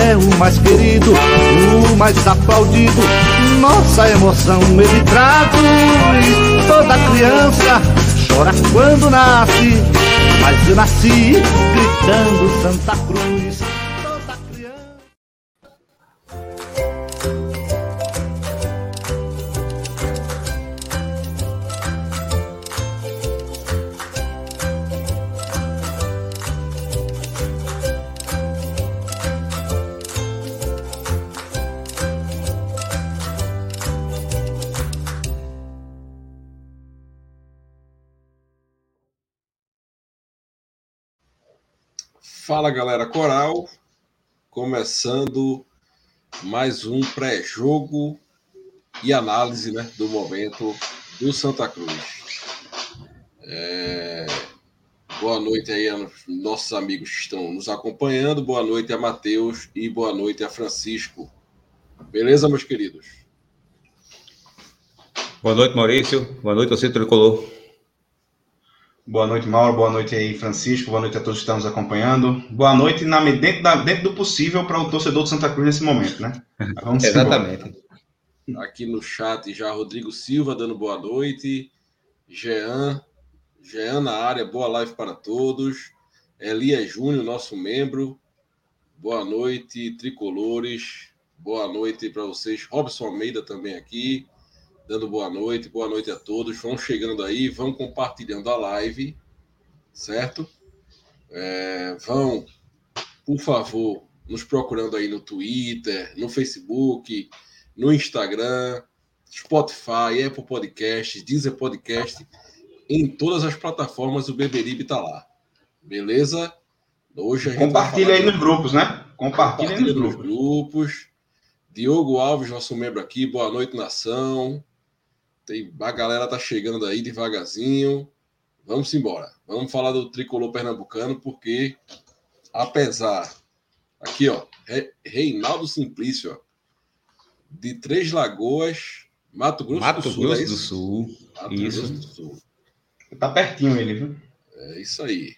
é o mais querido, o mais aplaudido. Nossa emoção ele traduz. Toda criança chora quando nasce, mas eu nasci gritando Santa Cruz. Fala galera Coral, começando mais um pré-jogo e análise né, do momento do Santa Cruz. É... Boa noite aí aos nossos amigos que estão nos acompanhando, boa noite a Matheus e boa noite a Francisco. Beleza, meus queridos? Boa noite, Maurício. Boa noite, você tricolor. Boa noite, Mauro. Boa noite aí, Francisco. Boa noite a todos que estão nos acompanhando. Boa noite na, dentro, da, dentro do possível para o torcedor do Santa Cruz nesse momento, né? Vamos Exatamente. Aqui no chat já Rodrigo Silva dando boa noite. Jean, Jean na área, boa live para todos. Elias Júnior, nosso membro. Boa noite, tricolores. Boa noite para vocês. Robson Almeida também aqui dando boa noite, boa noite a todos. Vão chegando aí, vão compartilhando a live, certo? É, vão, por favor, nos procurando aí no Twitter, no Facebook, no Instagram, Spotify, Apple Podcasts, Deezer Podcast, em todas as plataformas o Beberibe tá lá. Beleza? Hoje a gente Compartilha aí nos grupos, né? Compartilha, Compartilha nos, nos grupos. grupos. Diogo Alves, nosso membro aqui, boa noite, nação. Tem, a galera tá chegando aí devagarzinho. Vamos embora. Vamos falar do tricolor pernambucano, porque apesar. Aqui, ó. Reinaldo Simplício, ó. De Três Lagoas, Mato Grosso Mato do Sul. Grosso é do Sul. Mato isso. Grosso do Sul. Tá pertinho ele, viu? É isso aí.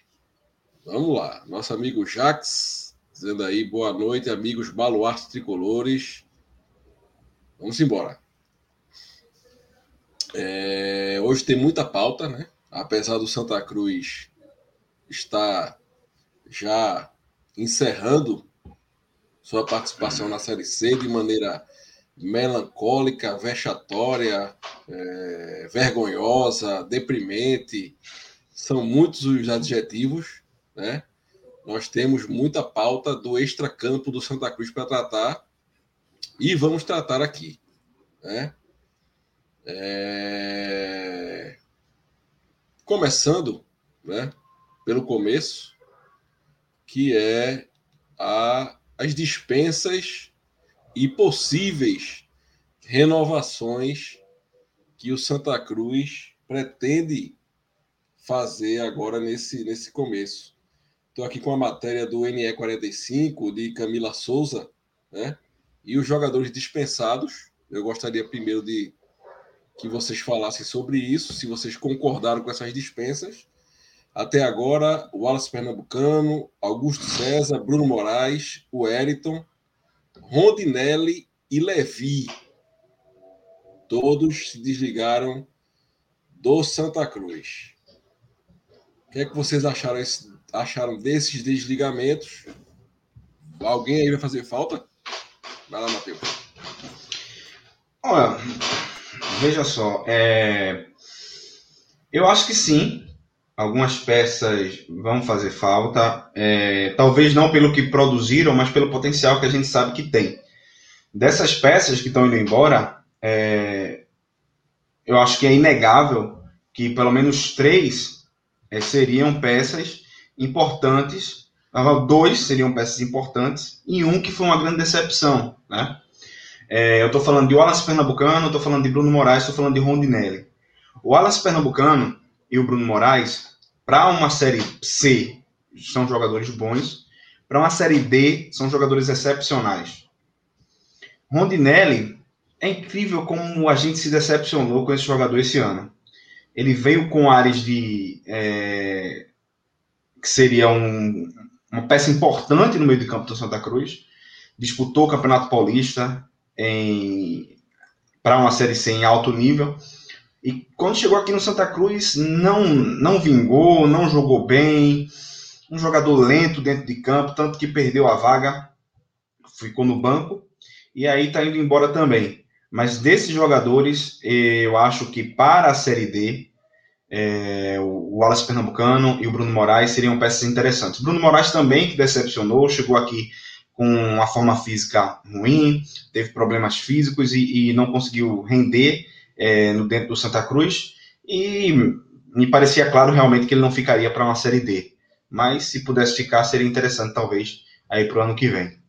Vamos lá. Nosso amigo Jax, dizendo aí boa noite, amigos baluartes tricolores. Vamos embora. É, hoje tem muita pauta, né? Apesar do Santa Cruz estar já encerrando sua participação na Série C de maneira melancólica, vexatória, é, vergonhosa, deprimente. São muitos os adjetivos, né? Nós temos muita pauta do extracampo do Santa Cruz para tratar e vamos tratar aqui, né? É... Começando né, pelo começo, que é a, as dispensas e possíveis renovações que o Santa Cruz pretende fazer agora nesse, nesse começo. Estou aqui com a matéria do NE45 de Camila Souza, né? E os jogadores dispensados. Eu gostaria primeiro de que vocês falassem sobre isso, se vocês concordaram com essas dispensas. Até agora, o Wallace Pernambucano, Augusto César, Bruno Moraes, o Eriton, Rondinelli e Levi. Todos se desligaram do Santa Cruz. O que é que vocês acharam, acharam desses desligamentos? Alguém aí vai fazer falta? Vai lá, Matheus. Olha, veja só, é... eu acho que sim, algumas peças vão fazer falta, é... talvez não pelo que produziram, mas pelo potencial que a gente sabe que tem. Dessas peças que estão indo embora, é... eu acho que é inegável que pelo menos três é, seriam peças importantes Dois seriam peças importantes e um que foi uma grande decepção, né? É, eu estou falando de Wallace Pernambucano, estou falando de Bruno Moraes, estou falando de Rondinelli. O Wallace Pernambucano e o Bruno Moraes, para uma série C, são jogadores bons, para uma série D, são jogadores excepcionais. Rondinelli, é incrível como a gente se decepcionou com esse jogador esse ano. Ele veio com áreas de. É, que seria um, uma peça importante no meio de campo do Santa Cruz. Disputou o Campeonato Paulista para uma Série C em alto nível. E quando chegou aqui no Santa Cruz, não, não vingou, não jogou bem um jogador lento dentro de campo, tanto que perdeu a vaga, ficou no banco, e aí está indo embora também. Mas desses jogadores, eu acho que para a Série D, é, o Wallace Pernambucano e o Bruno Moraes seriam peças interessantes. Bruno Moraes também, que decepcionou, chegou aqui com uma forma física ruim, teve problemas físicos e, e não conseguiu render é, no dentro do Santa Cruz. E me parecia claro realmente que ele não ficaria para uma Série D mas se pudesse ficar, seria interessante, talvez, aí para o ano que vem.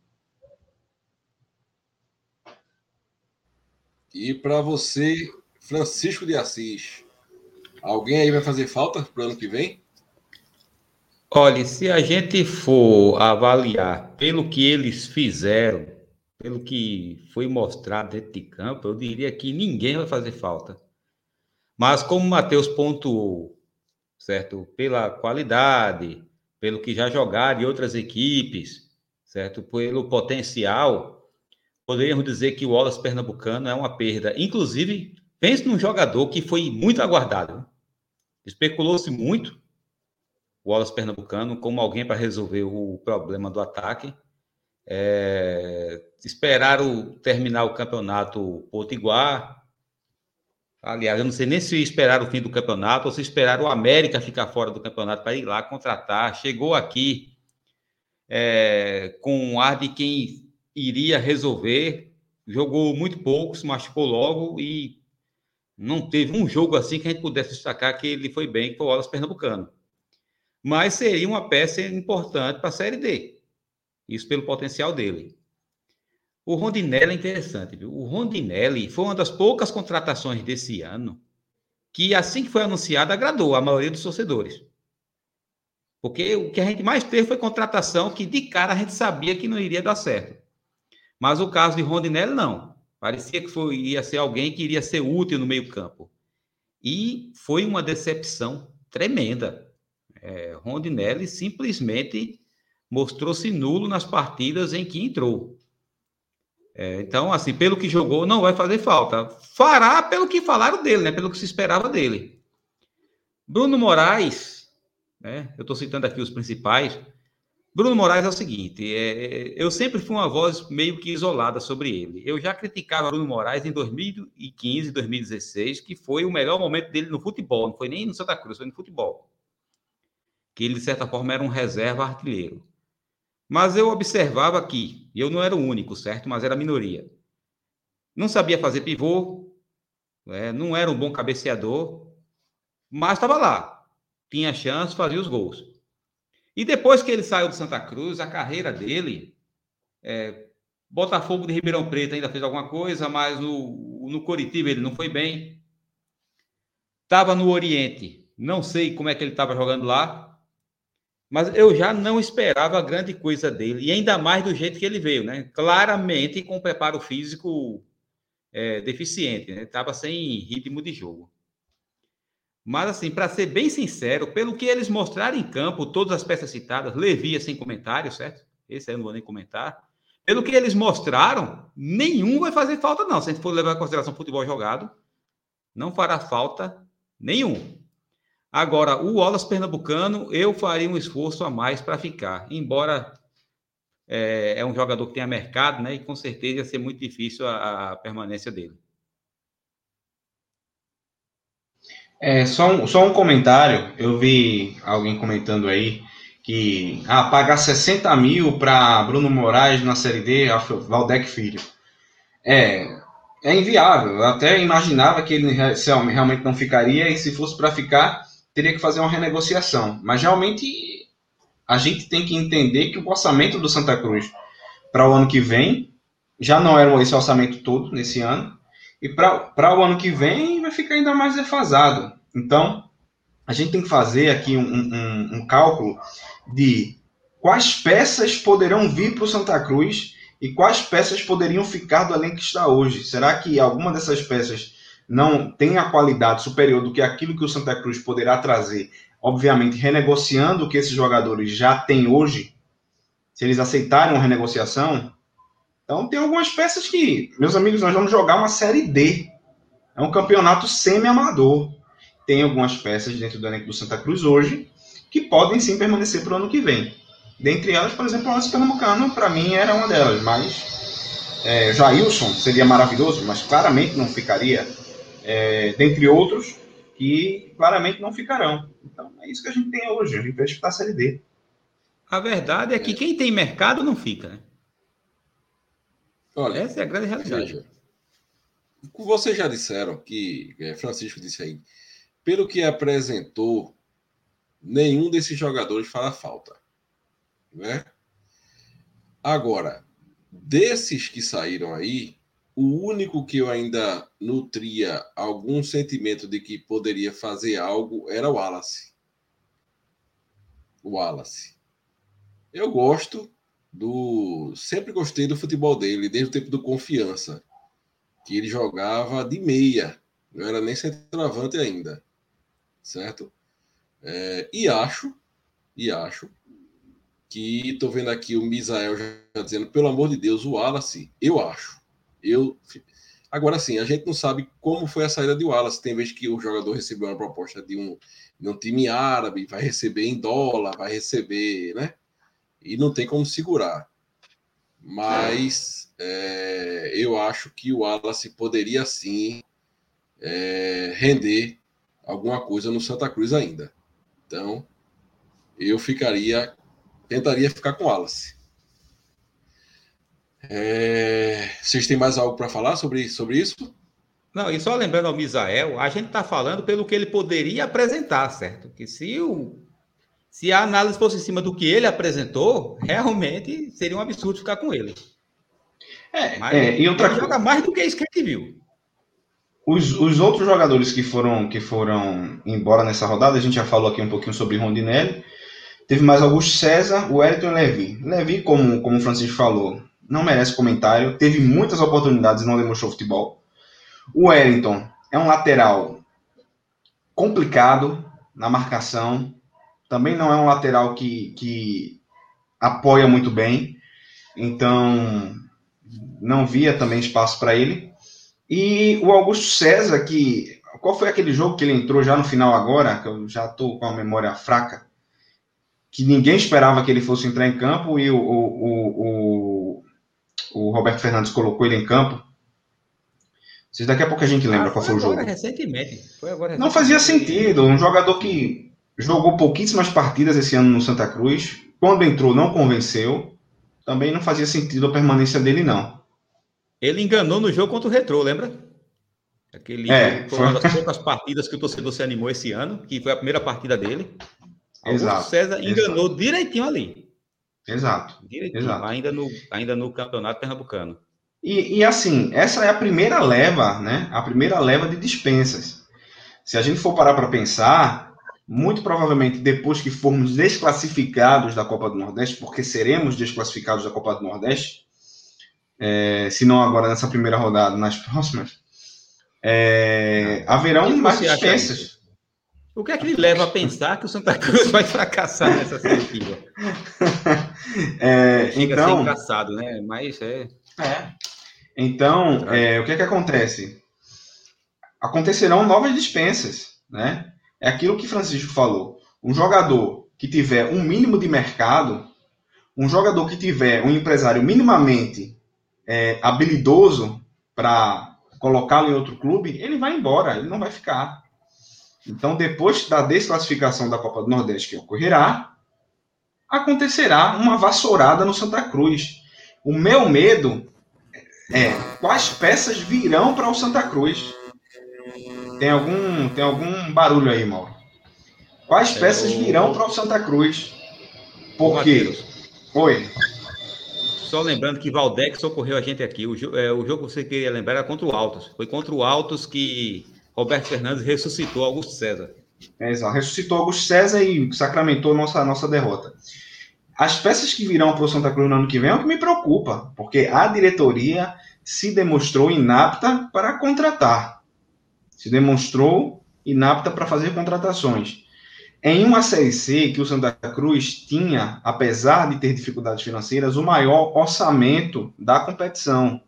E para você, Francisco de Assis, alguém aí vai fazer falta para o ano que vem? Olha, se a gente for avaliar pelo que eles fizeram, pelo que foi mostrado dentro de campo, eu diria que ninguém vai fazer falta. Mas como o Matheus pontuou, certo? Pela qualidade, pelo que já jogaram em outras equipes, certo? Pelo potencial, poderíamos dizer que o Wallace Pernambucano é uma perda. Inclusive, pense num jogador que foi muito aguardado. Especulou-se muito o Wallace Pernambucano como alguém para resolver o problema do ataque. É, esperaram terminar o campeonato potiguar, Aliás, eu não sei nem se esperaram o fim do campeonato ou se esperaram o América ficar fora do campeonato para ir lá contratar. Chegou aqui é, com um ar de quem iria resolver, jogou muito pouco, se machucou logo e não teve um jogo assim que a gente pudesse destacar que ele foi bem, que foi o Wallace Pernambucano. Mas seria uma peça importante para a Série D. Isso pelo potencial dele. O Rondinelli é interessante, viu? O Rondinelli foi uma das poucas contratações desse ano que, assim que foi anunciado, agradou a maioria dos torcedores. Porque o que a gente mais teve foi contratação que, de cara, a gente sabia que não iria dar certo. Mas o caso de Rondinelli, não. Parecia que foi, ia ser alguém que iria ser útil no meio-campo. E foi uma decepção tremenda. É, Rondinelli simplesmente mostrou-se nulo nas partidas em que entrou. É, então, assim, pelo que jogou, não vai fazer falta. Fará pelo que falaram dele, né? Pelo que se esperava dele. Bruno Moraes, né? Eu estou citando aqui os principais. Bruno Moraes é o seguinte: é, eu sempre fui uma voz meio que isolada sobre ele. Eu já criticava Bruno Moraes em 2015, 2016, que foi o melhor momento dele no futebol, não foi nem no Santa Cruz, foi no futebol. Que ele, de certa forma, era um reserva artilheiro. Mas eu observava aqui, e eu não era o único, certo? Mas era a minoria. Não sabia fazer pivô, né? não era um bom cabeceador, mas estava lá. Tinha chance, fazia os gols. E depois que ele saiu do Santa Cruz, a carreira dele, é, Botafogo de Ribeirão Preto ainda fez alguma coisa, mas no, no Coritiba ele não foi bem. Estava no Oriente, não sei como é que ele estava jogando lá, mas eu já não esperava grande coisa dele, e ainda mais do jeito que ele veio, né? Claramente com preparo físico é, deficiente, né? Estava sem ritmo de jogo. Mas, assim, para ser bem sincero, pelo que eles mostraram em campo, todas as peças citadas, Levi sem comentário, certo? Esse aí eu não vou nem comentar. Pelo que eles mostraram, nenhum vai fazer falta, não. Se a gente for levar em consideração o futebol jogado, não fará falta nenhum. Agora, o Wallace Pernambucano, eu faria um esforço a mais para ficar, embora é, é, um jogador que tenha mercado, né? E com certeza ia ser muito difícil a, a permanência dele. É, só, um, só um comentário, eu vi alguém comentando aí que ah, pagar 60 mil para Bruno Moraes na Série D, Valdec Filho. É, é inviável. Eu até imaginava que ele realmente não ficaria, e se fosse para ficar, teria que fazer uma renegociação. Mas realmente a gente tem que entender que o orçamento do Santa Cruz para o ano que vem já não era esse orçamento todo nesse ano, e para o ano que vem vai ficar ainda mais defasado. Então, a gente tem que fazer aqui um, um, um cálculo de quais peças poderão vir para o Santa Cruz e quais peças poderiam ficar do elenco que está hoje. Será que alguma dessas peças não tem a qualidade superior do que aquilo que o Santa Cruz poderá trazer? Obviamente, renegociando o que esses jogadores já têm hoje, se eles aceitarem uma renegociação. Então, tem algumas peças que, meus amigos, nós vamos jogar uma Série D. É um campeonato semi-amador tem algumas peças dentro do elenco do Santa Cruz hoje que podem sim permanecer para o ano que vem. Dentre elas, por exemplo, o Alves Pernambucano, para mim, era uma delas, mas é, Jailson seria maravilhoso, mas claramente não ficaria. É, dentre outros, que claramente não ficarão. Então, é isso que a gente tem hoje. A gente vai disputar a Série D. A verdade é que quem tem mercado não fica, né? Olha, essa é a grande realidade. Veja, vocês já disseram que é, Francisco disse aí pelo que apresentou, nenhum desses jogadores faz falta. Né? Agora, desses que saíram aí, o único que eu ainda nutria algum sentimento de que poderia fazer algo era o Wallace. O Wallace. Eu gosto do. Sempre gostei do futebol dele, desde o tempo do Confiança. Que ele jogava de meia. Não era nem centroavante ainda certo? É, e acho, e acho que estou vendo aqui o Misael já dizendo, pelo amor de Deus, o Wallace, eu acho. Eu Agora sim, a gente não sabe como foi a saída de Wallace. Tem vez que o jogador recebeu uma proposta de um, de um time árabe, vai receber em dólar, vai receber, né? E não tem como segurar. Mas é, eu acho que o Wallace poderia sim é, render alguma coisa no Santa Cruz ainda. Então, eu ficaria, tentaria ficar com Wallace. É, vocês têm mais algo para falar sobre, sobre isso? Não, e só lembrando ao Misael, a gente está falando pelo que ele poderia apresentar, certo? Que se, o, se a análise fosse em cima do que ele apresentou, realmente seria um absurdo ficar com ele. É, Mas é, e outra ele joga mais do que isso que a gente viu. Os, os outros jogadores que foram, que foram embora nessa rodada, a gente já falou aqui um pouquinho sobre Rondinelli. Teve mais Augusto César, o Wellington e Levi. Levi, como, como o Francisco falou, não merece comentário. Teve muitas oportunidades e não demonstrou futebol. O Wellington é um lateral complicado na marcação. Também não é um lateral que, que apoia muito bem. Então, não via também espaço para ele. E o Augusto César, que. Qual foi aquele jogo que ele entrou já no final agora? Que eu já estou com a memória fraca. Que ninguém esperava que ele fosse entrar em campo e o, o, o, o Roberto Fernandes colocou ele em campo. Se daqui a pouco a gente lembra ah, qual foi o jogo. Recentemente. Foi agora recentemente. Não fazia sentido. Um jogador que jogou pouquíssimas partidas esse ano no Santa Cruz. Quando entrou, não convenceu. Também não fazia sentido a permanência dele, não. Ele enganou no jogo contra o Retrô, lembra? Aquele é, foi uma das poucas partidas que o torcedor se animou esse ano, que foi a primeira partida dele. Exato. O César enganou exato. direitinho ali. Exato. Direitinho, exato. Ainda, no, ainda no campeonato pernambucano. E, e, assim, essa é a primeira leva, né? A primeira leva de dispensas. Se a gente for parar para pensar, muito provavelmente depois que formos desclassificados da Copa do Nordeste, porque seremos desclassificados da Copa do Nordeste, é, se não agora nessa primeira rodada, nas próximas, é, haverão mais dispensas. O que é que lhe leva a pensar que o Santa Cruz vai fracassar nessa seletiva? é, então, engraçado, né? Mas é. é. Então, é, o que é que acontece? Acontecerão novas dispensas, né? É aquilo que Francisco falou. Um jogador que tiver um mínimo de mercado, um jogador que tiver um empresário minimamente é, habilidoso para colocá-lo em outro clube, ele vai embora, ele não vai ficar. Então, depois da desclassificação da Copa do Nordeste que ocorrerá, acontecerá uma vassourada no Santa Cruz. O meu medo é quais peças virão para o Santa Cruz. Tem algum, tem algum barulho aí, Mauro? Quais é peças virão para o Santa Cruz? Por quê? Oi. Só lembrando que Valdex socorreu a gente aqui. O, é, o jogo que você queria lembrar era contra o Altos. Foi contra o Altos que Roberto Fernandes ressuscitou Augusto César. É, exato. Ressuscitou Augusto César e sacramentou nossa, nossa derrota. As peças que virão para o Santa Cruz no ano que vem é o que me preocupa, porque a diretoria se demonstrou inapta para contratar. Se demonstrou inapta para fazer contratações. Em uma Série C que o Santa Cruz tinha, apesar de ter dificuldades financeiras, o maior orçamento da competição.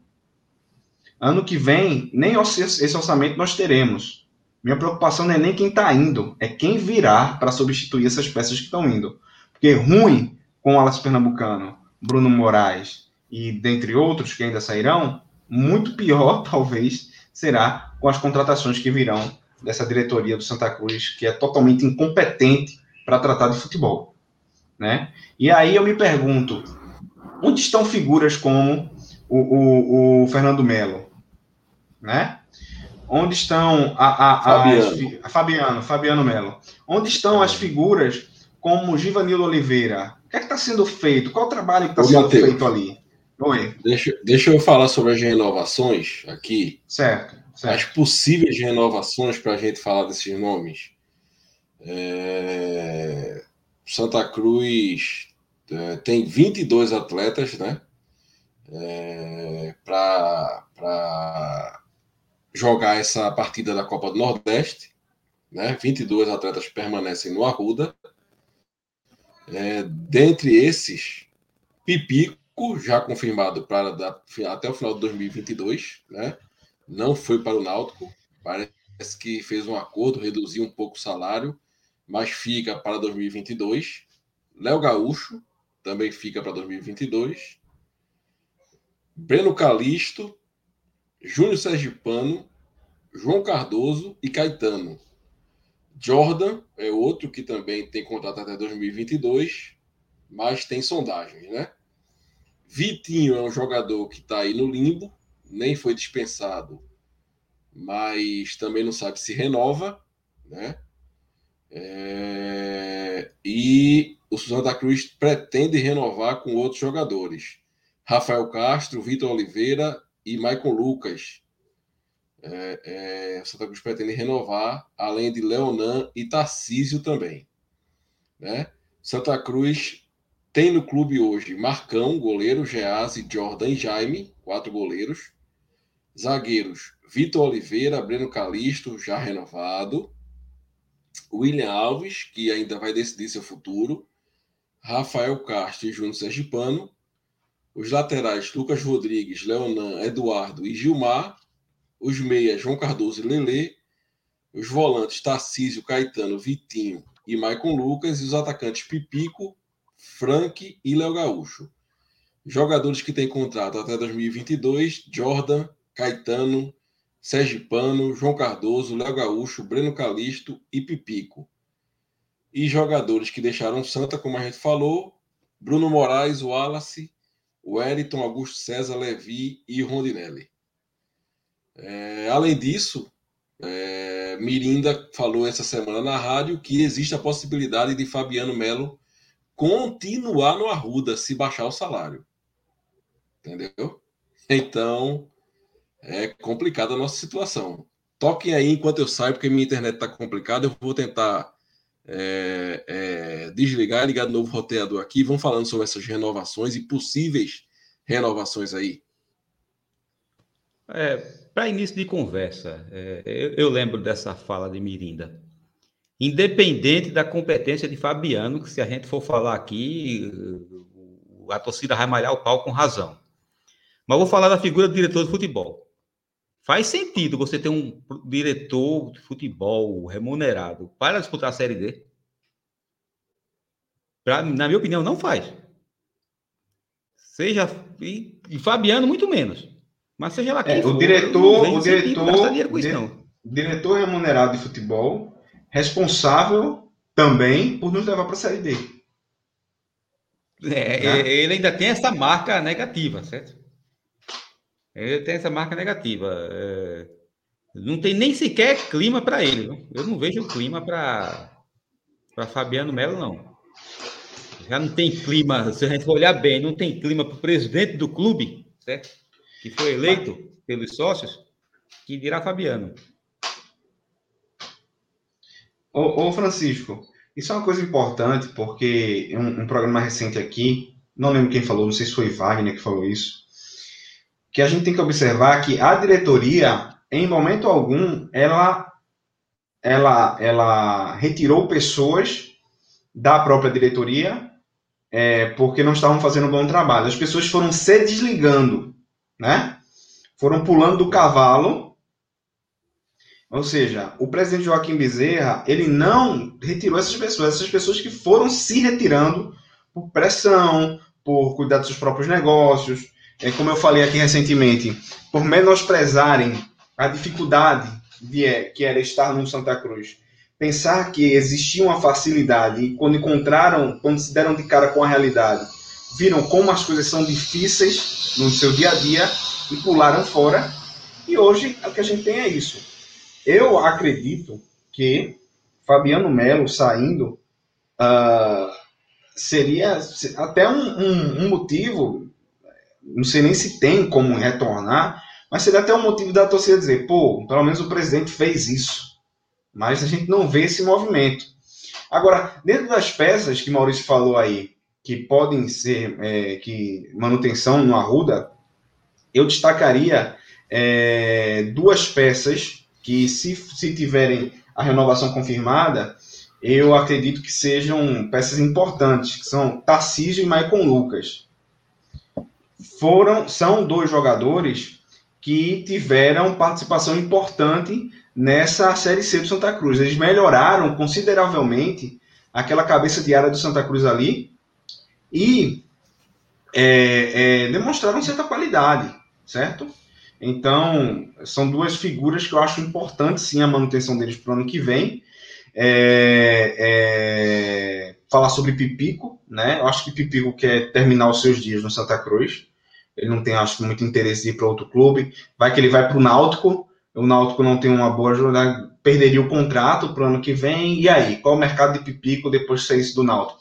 Ano que vem, nem esse orçamento nós teremos. Minha preocupação não é nem quem está indo, é quem virá para substituir essas peças que estão indo. Porque ruim com o Alas Pernambucano, Bruno Moraes e dentre outros que ainda sairão, muito pior, talvez, será com as contratações que virão dessa diretoria do Santa Cruz, que é totalmente incompetente para tratar de futebol. Né? E aí eu me pergunto, onde estão figuras como o, o, o Fernando Melo? Né? Onde estão a, a, Fabiano. As, a Fabiano, Fabiano Melo? Onde estão as figuras como Givanildo Oliveira? O que é está sendo feito? Qual o trabalho que está sendo Mateus, feito ali? Oi. Deixa, deixa eu falar sobre as renovações aqui. Certo. certo. As possíveis renovações para a gente falar desses nomes. É... Santa Cruz é, tem 22 atletas, né? É, para jogar essa partida da Copa do Nordeste. Né? 22 atletas permanecem no Arruda. É, dentre esses, Pipico já confirmado para até o final de 2022, né? Não foi para o Náutico, parece que fez um acordo, reduziu um pouco o salário, mas fica para 2022. Léo Gaúcho também fica para 2022. Breno Calisto, Júnior Sergipano, João Cardoso e Caetano. Jordan é outro que também tem contrato até 2022, mas tem sondagens, né? Vitinho é um jogador que está aí no limbo, nem foi dispensado, mas também não sabe se renova, né? É... E o Santa Cruz pretende renovar com outros jogadores. Rafael Castro, Vitor Oliveira e Maicon Lucas. É, é, o Santa Cruz pretende renovar, além de Leonan e Tarcísio também. Né? Santa Cruz tem no clube hoje Marcão, goleiro, Gease, Jordan e Jaime, quatro goleiros. Zagueiros, Vitor Oliveira, Breno Calisto, já renovado. William Alves, que ainda vai decidir seu futuro. Rafael Castro e Júnior Sergipano. Os laterais, Lucas Rodrigues, Leonan, Eduardo e Gilmar. Os meias, João Cardoso e Lelê. Os volantes, Tarcísio, Caetano, Vitinho e Maicon Lucas. E os atacantes, Pipico, Frank e Léo Gaúcho. Jogadores que têm contrato até 2022: Jordan, Caetano, Sergipano, João Cardoso, Léo Gaúcho, Breno Calisto e Pipico. E jogadores que deixaram Santa, como a gente falou: Bruno Moraes, Wallace, Wellington, Augusto César, Levi e Rondinelli. É, além disso, é, Mirinda falou essa semana na rádio que existe a possibilidade de Fabiano Melo continuar no Arruda se baixar o salário. Entendeu? Então, é complicada a nossa situação. Toquem aí enquanto eu saio, porque minha internet está complicada. Eu vou tentar é, é, desligar ligar de novo o roteador aqui. Vamos falando sobre essas renovações e possíveis renovações aí. É, Para início de conversa, é, eu, eu lembro dessa fala de Mirinda independente da competência de Fabiano, que se a gente for falar aqui, a torcida vai malhar o pau com razão. Mas vou falar da figura do diretor de futebol. Faz sentido você ter um diretor de futebol remunerado para disputar a Série D? Pra, na minha opinião, não faz. Seja. E, e Fabiano, muito menos. Mas seja lá quem é, for, o diretor, o diretor, isso, diretor remunerado de futebol responsável também por nos levar para a Série D. É, né? Ele ainda tem essa marca negativa, certo? Ele tem essa marca negativa. É, não tem nem sequer clima para ele. Eu não vejo clima para Fabiano Melo, não. já não tem clima, se a gente olhar bem, não tem clima para o presidente do clube, certo? Que foi eleito pelos sócios, que dirá Fabiano. Ô, ô, Francisco, isso é uma coisa importante, porque um, um programa recente aqui, não lembro quem falou, não sei se foi Wagner que falou isso, que a gente tem que observar que a diretoria, em momento algum, ela, ela, ela retirou pessoas da própria diretoria é, porque não estavam fazendo um bom trabalho. As pessoas foram se desligando, né? Foram pulando do cavalo. Ou seja, o presidente Joaquim Bezerra, ele não retirou essas pessoas, essas pessoas que foram se retirando por pressão, por cuidar dos seus próprios negócios, é, como eu falei aqui recentemente, por menosprezarem a dificuldade de, é, que era estar no Santa Cruz. Pensar que existia uma facilidade e quando encontraram, quando se deram de cara com a realidade, viram como as coisas são difíceis no seu dia a dia e pularam fora. E hoje o que a gente tem é isso. Eu acredito que Fabiano Melo saindo uh, seria até um, um, um motivo não sei nem se tem como retornar, mas seria até um motivo da torcida dizer, pô, pelo menos o presidente fez isso. Mas a gente não vê esse movimento. Agora, dentro das peças que Maurício falou aí, que podem ser é, que manutenção no Arruda, eu destacaria é, duas peças que, se, se tiverem a renovação confirmada, eu acredito que sejam peças importantes, que são Tarcísio e Maicon Lucas foram são dois jogadores que tiveram participação importante nessa Série C do Santa Cruz. Eles melhoraram consideravelmente aquela cabeça de área do Santa Cruz ali e é, é, demonstraram certa qualidade, certo? Então, são duas figuras que eu acho importante sim a manutenção deles para o ano que vem. É, é, falar sobre Pipico, né? Eu acho que Pipico quer terminar os seus dias no Santa Cruz. Ele não tem, acho, muito interesse de ir para outro clube. Vai que ele vai para o Náutico. O Náutico não tem uma boa jornada, perderia o contrato para o ano que vem. E aí? Qual o mercado de Pipico depois de sair do Náutico?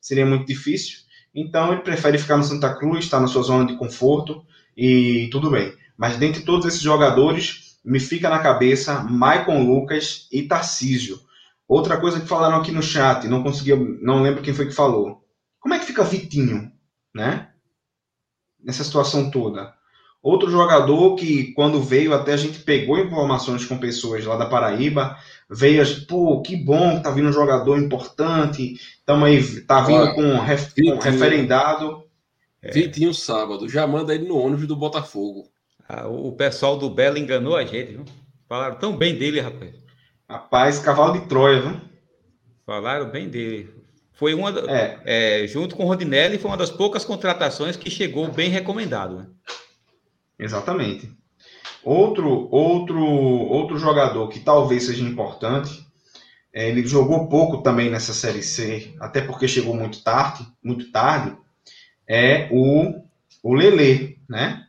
Seria muito difícil. Então ele prefere ficar no Santa Cruz, estar na sua zona de conforto e tudo bem. Mas dentre todos esses jogadores, me fica na cabeça Maicon Lucas e Tarcísio. Outra coisa que falaram aqui no chat, não conseguia, não lembro quem foi que falou. Como é que fica Vitinho, né? Nessa situação toda. Outro jogador que, quando veio, até a gente pegou informações com pessoas lá da Paraíba, veio a gente, pô, que bom que tá vindo um jogador importante, tamo aí, tá vindo com, ref, com referendado. É. Vitinho sábado, já manda ele no ônibus do Botafogo. Ah, o pessoal do Belo enganou a gente, viu? Falaram tão bem dele, rapaz. Rapaz, cavalo de Troia, viu? Falaram bem dele. Foi uma, é. É, junto com o Rodinelli, foi uma das poucas contratações que chegou bem recomendado. Né? Exatamente. Outro, outro, outro jogador que talvez seja importante, é, ele jogou pouco também nessa série C, até porque chegou muito tarde, muito tarde, é o, o Lele, né?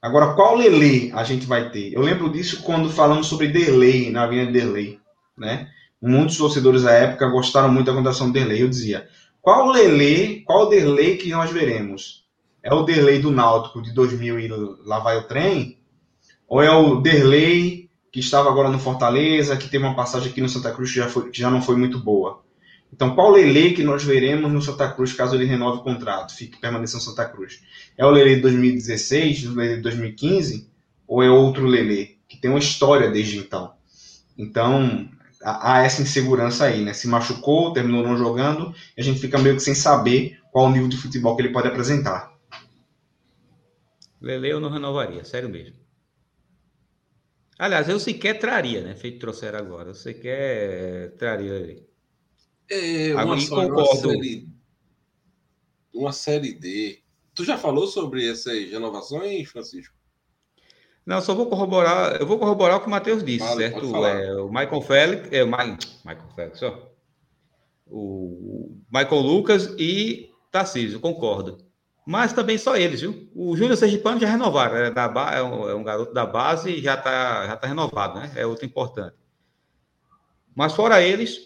Agora, qual Lele a gente vai ter? Eu lembro disso quando falamos sobre delay na Avenida Delay, né? Muitos torcedores da época gostaram muito da contratação do Derlei. Eu dizia, qual Lele, qual Derlei que nós veremos? É o Derlei do Náutico de 2000 e lá vai o trem? Ou é o Derlei que estava agora no Fortaleza, que teve uma passagem aqui no Santa Cruz que já, foi, já não foi muito boa? Então, qual Lele que nós veremos no Santa Cruz caso ele renove o contrato, fique permaneça no Santa Cruz? É o Lele de 2016, o Lele de 2015? Ou é outro Lele que tem uma história desde então? Então, há essa insegurança aí, né? Se machucou, terminou não jogando, e a gente fica meio que sem saber qual o nível de futebol que ele pode apresentar. Lele eu não renovaria, sério mesmo. Aliás, eu sequer traria, né? Feito trouxeram agora. Eu sequer traria ele. É, uma, agora, concordo. Uma série, uma série D. Tu já falou sobre essas renovações, Francisco? Não, só vou corroborar, eu vou corroborar o que o Matheus disse, vale, certo? É, o Michael Félix, é, o Michael Félix, ó. O Michael Lucas e Tarcísio, concordo. Mas também só eles, viu? O Júnior Sergipano já renovaram, é, da, é, um, é um garoto da base e já está já tá renovado, né? É outro importante. Mas fora eles,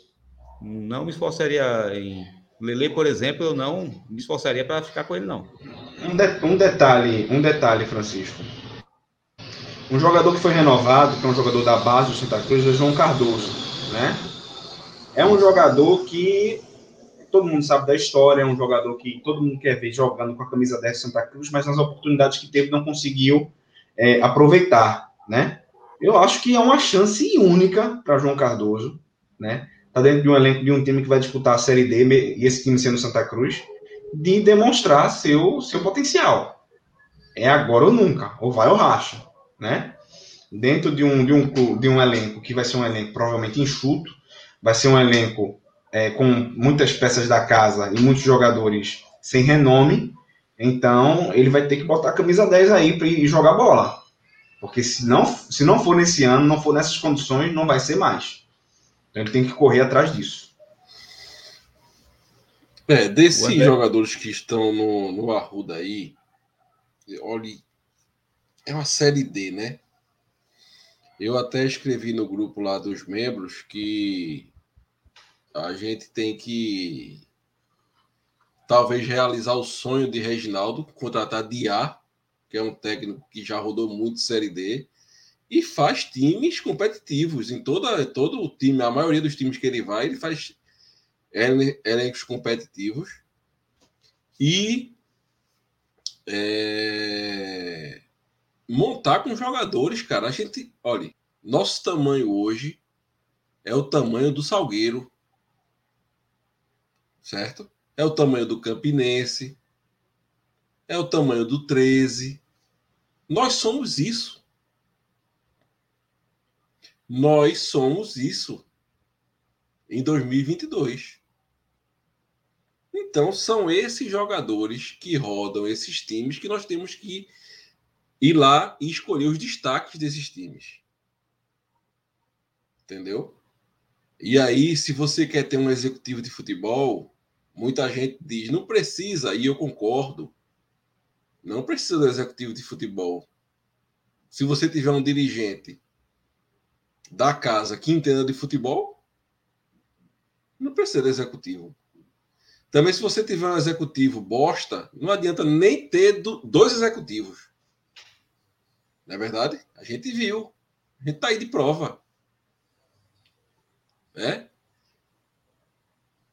não me esforçaria em Lele, por exemplo, eu não me esforçaria para ficar com ele, não. Um, de, um detalhe, um detalhe, Francisco. Um jogador que foi renovado, que é um jogador da base do Santa Cruz, é João Cardoso, né? É um jogador que todo mundo sabe da história, é um jogador que todo mundo quer ver jogando com a camisa 10 Santa Cruz, mas nas oportunidades que teve não conseguiu é, aproveitar, né? Eu acho que é uma chance única para João Cardoso, né? Tá dentro de um elenco de um time que vai disputar a Série D e esse time sendo Santa Cruz, de demonstrar seu seu potencial. É agora ou nunca, ou vai ou racha, né? Dentro de um de um de um elenco que vai ser um elenco provavelmente enxuto, vai ser um elenco é, com muitas peças da casa e muitos jogadores sem renome, então ele vai ter que botar a camisa 10 aí para jogar bola. Porque se não, se não for nesse ano, não for nessas condições, não vai ser mais. Então ele tem que correr atrás disso. É, desses jogadores que estão no, no Arruda aí, olhe, é uma série D, né? Eu até escrevi no grupo lá dos membros que a gente tem que talvez realizar o sonho de Reginaldo, contratar Diá que é um técnico que já rodou muito Série D, e faz times competitivos. Em toda, todo o time, a maioria dos times que ele vai, ele faz elencos competitivos. E é, montar com jogadores, cara. A gente, olha, nosso tamanho hoje é o tamanho do Salgueiro, certo? É o tamanho do Campinense, é o tamanho do 13, nós somos isso. Nós somos isso em 2022. Então, são esses jogadores que rodam esses times que nós temos que ir lá e escolher os destaques desses times. Entendeu? E aí, se você quer ter um executivo de futebol, muita gente diz, não precisa, e eu concordo. Não precisa do executivo de futebol. Se você tiver um dirigente da casa que entenda de futebol, não precisa do executivo. Também, se você tiver um executivo bosta, não adianta nem ter dois executivos. Não é verdade? A gente viu. A gente tá aí de prova. É?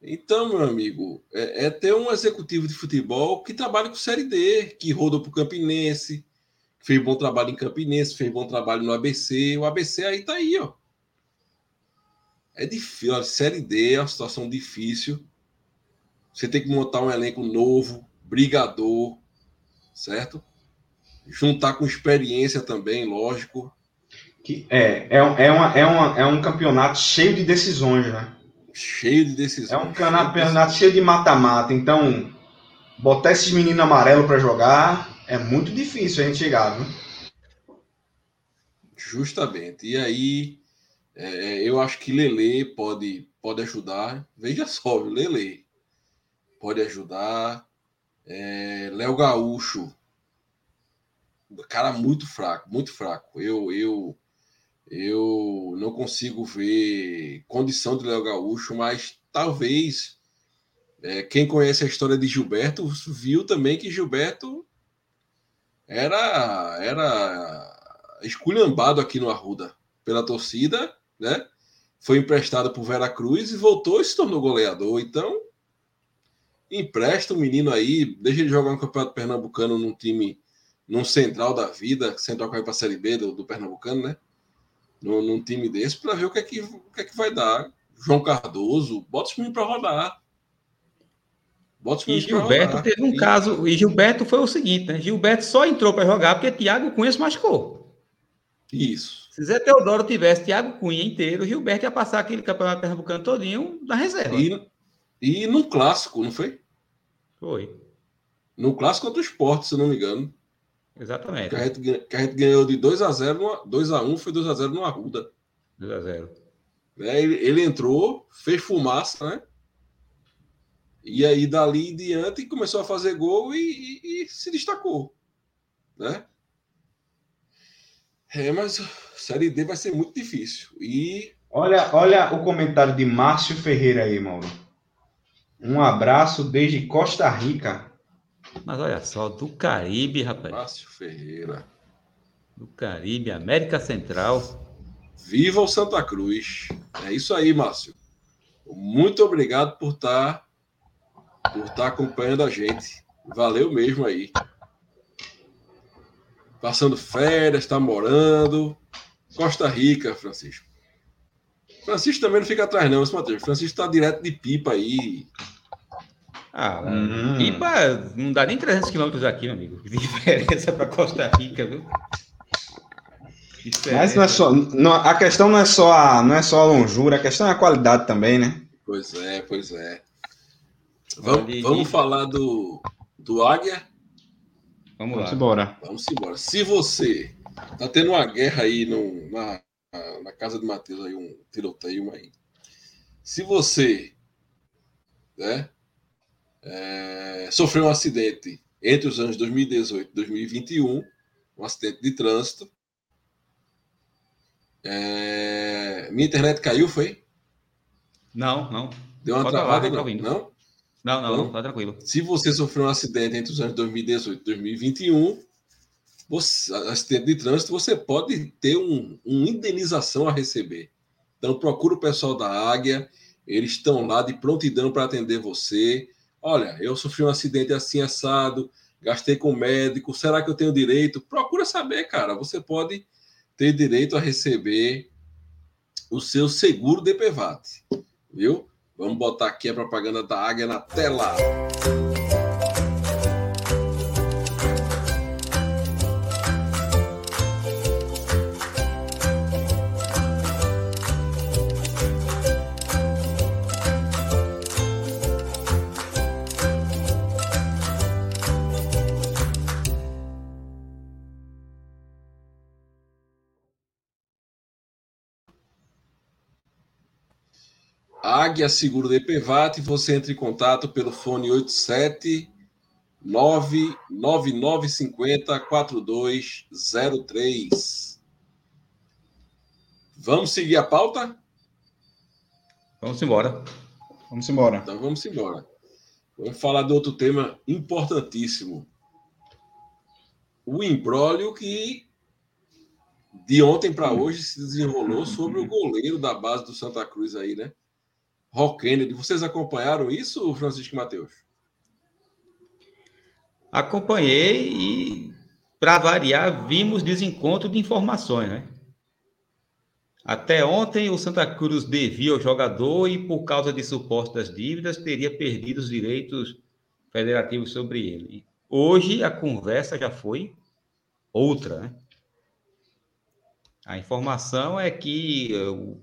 Então, meu amigo, é, é, ter um executivo de futebol que trabalha com Série D, que rodou para o Campinense, fez bom trabalho em Campinense, fez bom trabalho no ABC. O ABC aí tá aí, ó. É difícil. Série D é uma situação difícil. Você tem que montar um elenco novo, brigador, certo? Juntar com experiência também, lógico. Que é, é, é, uma, é, uma, é um campeonato cheio de decisões, né? Cheio de decisões. É um campeonato cheio de mata-mata. Então, botar esses meninos amarelos para jogar é muito difícil a gente chegar, viu? Justamente. E aí, é, eu acho que Lele pode, pode ajudar. Veja só, Lele pode ajudar. É, Léo Gaúcho, cara muito fraco, muito fraco. Eu, eu eu não consigo ver condição de Léo Gaúcho, mas talvez é, quem conhece a história de Gilberto viu também que Gilberto era era esculhambado aqui no Arruda pela torcida, né? Foi emprestado por Vera Cruz e voltou e se tornou goleador. Então, empresta o menino aí, deixa ele jogar no Campeonato Pernambucano num time, num central da vida, central que vai para a Série B do, do Pernambucano, né? num, num time desse para ver o que, é que, o que é que vai dar. João Cardoso, bota os meninos para rodar. Bota os e Gilberto teve um e... caso, e Gilberto foi o seguinte, né? Gilberto só entrou para jogar porque Thiago Cunha se machucou. Isso. Se Zé Teodoro tivesse Thiago Cunha inteiro, Gilberto ia passar aquele campeonato pernambucano todinho na reserva. E, e no clássico, não foi? Foi. No clássico contra o esporte, se não me engano. Exatamente. Que a gente, que a gente ganhou de 2 a 0 2 a 1 foi 2 a 0 no Arruda. 2 a 0 é, ele, ele, entrou, fez fumaça, né? E aí, dali em diante, começou a fazer gol e, e, e se destacou. Né? É, mas Série D vai ser muito difícil. E. Olha, olha o comentário de Márcio Ferreira aí, Mauro. Um abraço desde Costa Rica. Mas olha só, do Caribe, rapaz. Márcio Ferreira. Do Caribe, América Central. Viva o Santa Cruz. É isso aí, Márcio. Muito obrigado por estar por estar acompanhando a gente. Valeu mesmo aí. Passando férias, está morando. Costa Rica, Francisco. Francisco também não fica atrás, não, esse Matheus. Francisco está direto de pipa aí. Ah, hum. pipa não dá nem 300 quilômetros aqui, meu amigo. Que diferença para Costa Rica, viu? Mas não é só, não, a questão não é só a, não é só a longura, a questão é a qualidade também, né? Pois é, pois é. Vamos, vamos falar do, do Águia? Vamos, vamos lá. embora. Vamos embora. Se você tá tendo uma guerra aí no, na, na casa de Matheus, aí, um tiroteio aí. Se você né, é, sofreu um acidente entre os anos 2018 e 2021, um acidente de trânsito, é, minha internet caiu, foi? Não, não. Deu uma Pode travada, falar, não? não? Não, não, então, tá tranquilo. Se você sofreu um acidente entre os anos 2018 e 2021, você, acidente de trânsito, você pode ter um, uma indenização a receber. Então, procura o pessoal da Águia, eles estão lá de prontidão para atender você. Olha, eu sofri um acidente assim assado, gastei com médico, será que eu tenho direito? Procura saber, cara. Você pode ter direito a receber o seu seguro de PVAT, viu? Vamos botar aqui a propaganda da Águia na tela. Águia Seguro de Pevate, você entra em contato pelo fone 87 99950 4203. Vamos seguir a pauta? Vamos embora. Vamos embora. Então vamos embora. Vamos falar de outro tema importantíssimo. O embrólio que de ontem para hoje se desenrolou sobre o goleiro da base do Santa Cruz aí, né? Rock Kennedy. Vocês acompanharam isso, Francisco Matheus? Acompanhei e, para variar, vimos desencontro de informações, né? Até ontem, o Santa Cruz devia ao jogador e, por causa de supostas dívidas, teria perdido os direitos federativos sobre ele. Hoje, a conversa já foi outra, né? A informação é que o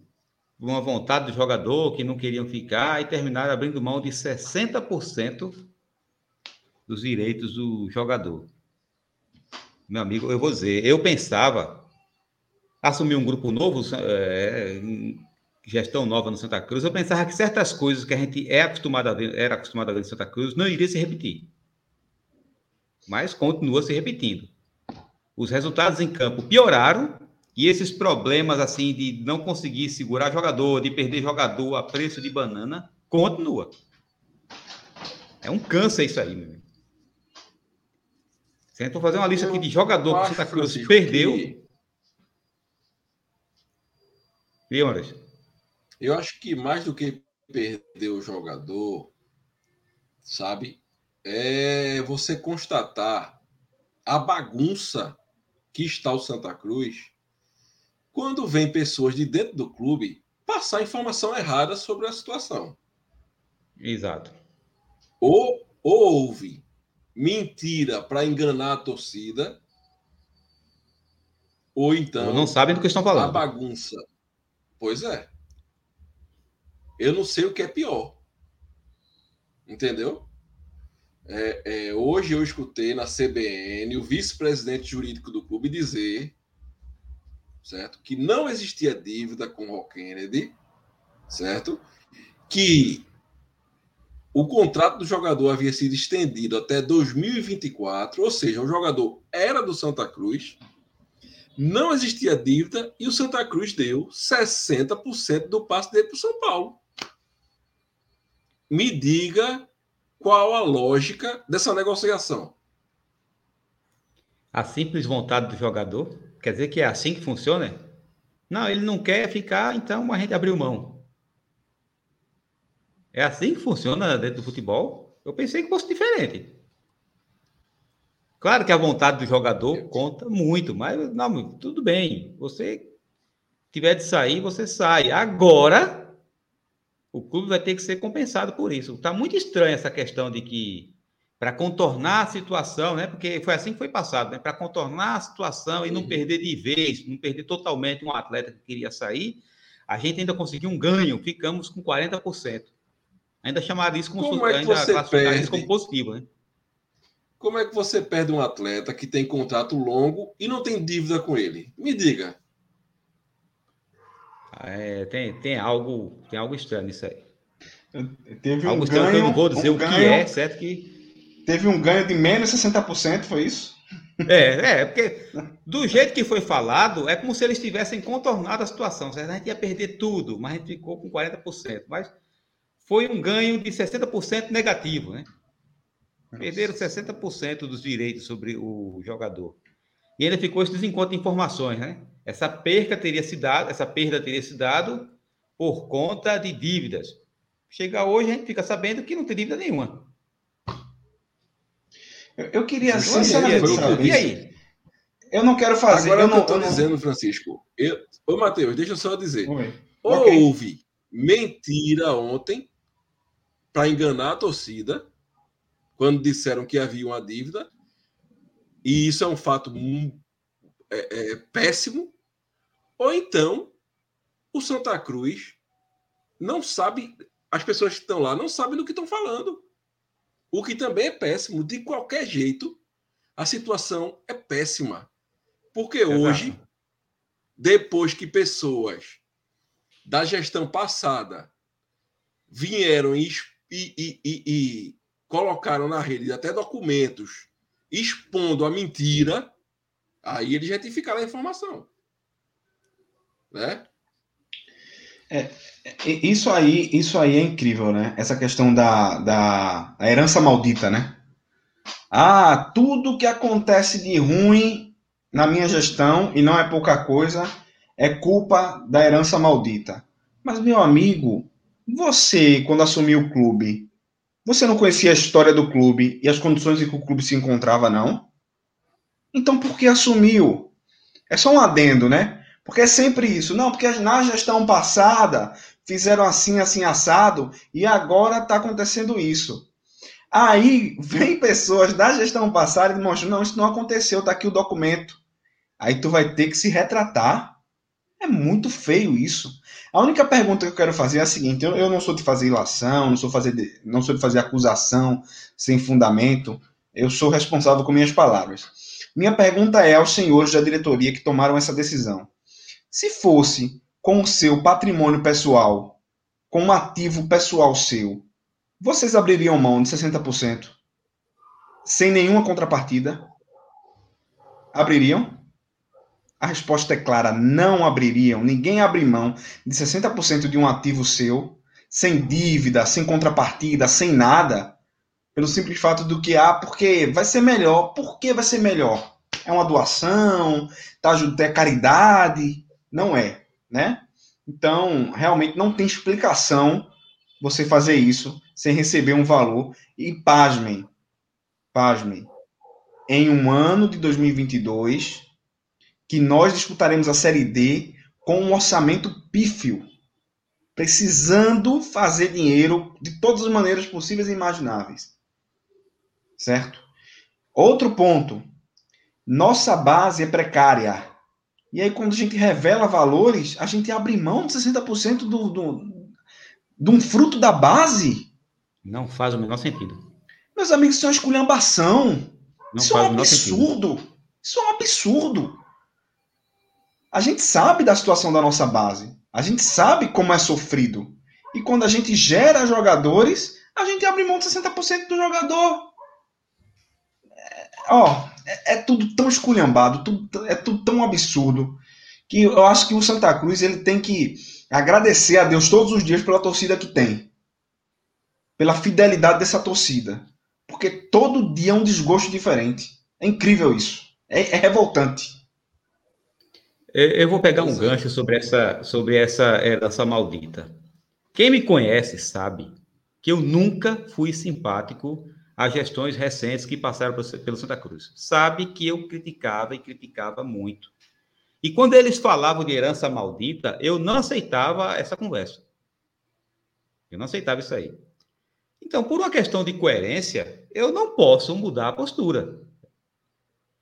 uma vontade do jogador que não queriam ficar e terminaram abrindo mão de 60% dos direitos do jogador. Meu amigo, eu vou dizer, eu pensava assumir um grupo novo, é, gestão nova no Santa Cruz, eu pensava que certas coisas que a gente é acostumado a ver, era acostumado a ver no Santa Cruz não iria se repetir. Mas continua se repetindo. Os resultados em campo pioraram e esses problemas, assim, de não conseguir segurar jogador, de perder jogador a preço de banana, continua. É um câncer isso aí, meu amigo. Fazer uma lista aqui de jogador que o Santa Cruz Francisco, perdeu. Que... E, Eu acho que mais do que perder o jogador, sabe, é você constatar a bagunça que está o Santa Cruz quando vem pessoas de dentro do clube passar informação errada sobre a situação. Exato. Ou, ou houve mentira para enganar a torcida, ou então. Ou não sabem do que estão falando. A bagunça. Pois é. Eu não sei o que é pior. Entendeu? É, é, hoje eu escutei na CBN o vice-presidente jurídico do clube dizer certo? Que não existia dívida com o Kennedy, certo? Que o contrato do jogador havia sido estendido até 2024, ou seja, o jogador era do Santa Cruz, não existia dívida e o Santa Cruz deu 60% do passe dele para o São Paulo. me diga qual a lógica dessa negociação. A simples vontade do jogador? Quer dizer que é assim que funciona? Não, ele não quer ficar, então a gente abriu mão. É assim que funciona dentro do futebol? Eu pensei que fosse diferente. Claro que a vontade do jogador conta muito, mas não, tudo bem. Você tiver de sair, você sai. Agora, o clube vai ter que ser compensado por isso. Está muito estranha essa questão de que para contornar a situação, né? Porque foi assim que foi passado, né? Para contornar a situação e não uhum. perder de vez, não perder totalmente um atleta que queria sair, a gente ainda conseguiu um ganho, ficamos com 40%. Ainda chamaria isso como, como é ainda classificaria isso como positivo, né? Como é que você perde um atleta que tem contrato longo e não tem dívida com ele? Me diga. É, tem, tem, algo, tem algo estranho nisso aí. Teve algo um estranho ganho, que eu não vou dizer um o ganho, que é, certo que. Teve um ganho de menos 60%, foi isso? É, é, porque do jeito que foi falado, é como se eles tivessem contornado a situação. Certo? A gente ia perder tudo, mas a gente ficou com 40%. Mas foi um ganho de 60% negativo, né? Perderam 60% dos direitos sobre o jogador. E ainda ficou esse desencontro de informações, né? Essa perca teria se dado, essa perda teria se dado por conta de dívidas. Chega hoje, a gente fica sabendo que não tem dívida nenhuma. Eu, eu queria sinceramente saber. E aí? Eu não quero fazer. Agora eu não estou dizendo, Francisco. Eu... Ô, Matheus, deixa eu só dizer. Okay. Houve mentira ontem para enganar a torcida quando disseram que havia uma dívida. E isso é um fato é, é, péssimo ou então, o Santa Cruz não sabe, as pessoas que estão lá não sabem do que estão falando. O que também é péssimo. De qualquer jeito, a situação é péssima. Porque Exato. hoje, depois que pessoas da gestão passada vieram e, e, e, e, colocaram na rede até documentos expondo a mentira, aí eles retificaram a informação. Né? É, isso aí, isso aí é incrível, né? Essa questão da, da herança maldita, né? Ah, tudo que acontece de ruim na minha gestão, e não é pouca coisa, é culpa da herança maldita. Mas, meu amigo, você, quando assumiu o clube, você não conhecia a história do clube e as condições em que o clube se encontrava, não? Então, por que assumiu? É só um adendo, né? Porque é sempre isso. Não, porque na gestão passada fizeram assim, assim, assado, e agora está acontecendo isso. Aí vem pessoas da gestão passada e mostram, não, isso não aconteceu, está aqui o documento. Aí tu vai ter que se retratar. É muito feio isso. A única pergunta que eu quero fazer é a seguinte: eu, eu não sou de fazer ilação, não sou, fazer não sou de fazer acusação sem fundamento. Eu sou responsável com minhas palavras. Minha pergunta é aos senhores da diretoria que tomaram essa decisão. Se fosse com o seu patrimônio pessoal, com um ativo pessoal seu, vocês abririam mão de 60%? Sem nenhuma contrapartida? Abririam? A resposta é clara: não abririam. Ninguém abre mão de 60% de um ativo seu, sem dívida, sem contrapartida, sem nada, pelo simples fato do que ah, porque vai ser melhor. Por que vai ser melhor? É uma doação, tá, é caridade. Não é, né? Então, realmente não tem explicação você fazer isso sem receber um valor. E pasmem, pasmem, em um ano de 2022, que nós disputaremos a Série D com um orçamento pífio, precisando fazer dinheiro de todas as maneiras possíveis e imagináveis. Certo? Outro ponto. Nossa base é precária. E aí, quando a gente revela valores, a gente abre mão de 60% do, do, de um fruto da base. Não faz o menor sentido. Meus amigos, isso é uma esculhambação. Não isso é um absurdo. Sentido. Isso é um absurdo. A gente sabe da situação da nossa base. A gente sabe como é sofrido. E quando a gente gera jogadores, a gente abre mão de 60% do jogador. Ó, é, é, tudo tão esculhambado, tudo, é tudo tão absurdo, que eu acho que o Santa Cruz ele tem que agradecer a Deus todos os dias pela torcida que tem. pela fidelidade dessa torcida. Porque todo dia é um desgosto diferente. É incrível isso. É, é revoltante. Eu vou pegar um gancho sobre essa, sobre essa herança maldita. Quem me conhece sabe que eu nunca fui simpático às gestões recentes que passaram pelo Santa Cruz. Sabe que eu criticava e criticava muito. E quando eles falavam de herança maldita, eu não aceitava essa conversa. Eu não aceitava isso aí. Então, por uma questão de coerência, eu não posso mudar a postura.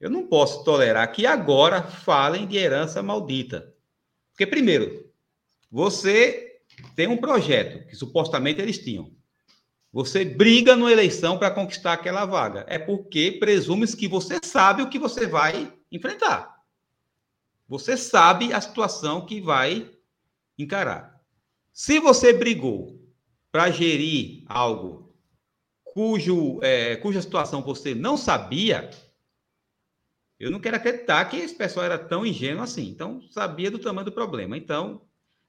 Eu não posso tolerar que agora falem de herança maldita. Porque, primeiro, você tem um projeto que supostamente eles tinham. Você briga numa eleição para conquistar aquela vaga. É porque presume-se que você sabe o que você vai enfrentar. Você sabe a situação que vai encarar. Se você brigou para gerir algo cujo, é, cuja situação você não sabia, eu não quero acreditar que esse pessoal era tão ingênuo assim. Então, sabia do tamanho do problema. Então,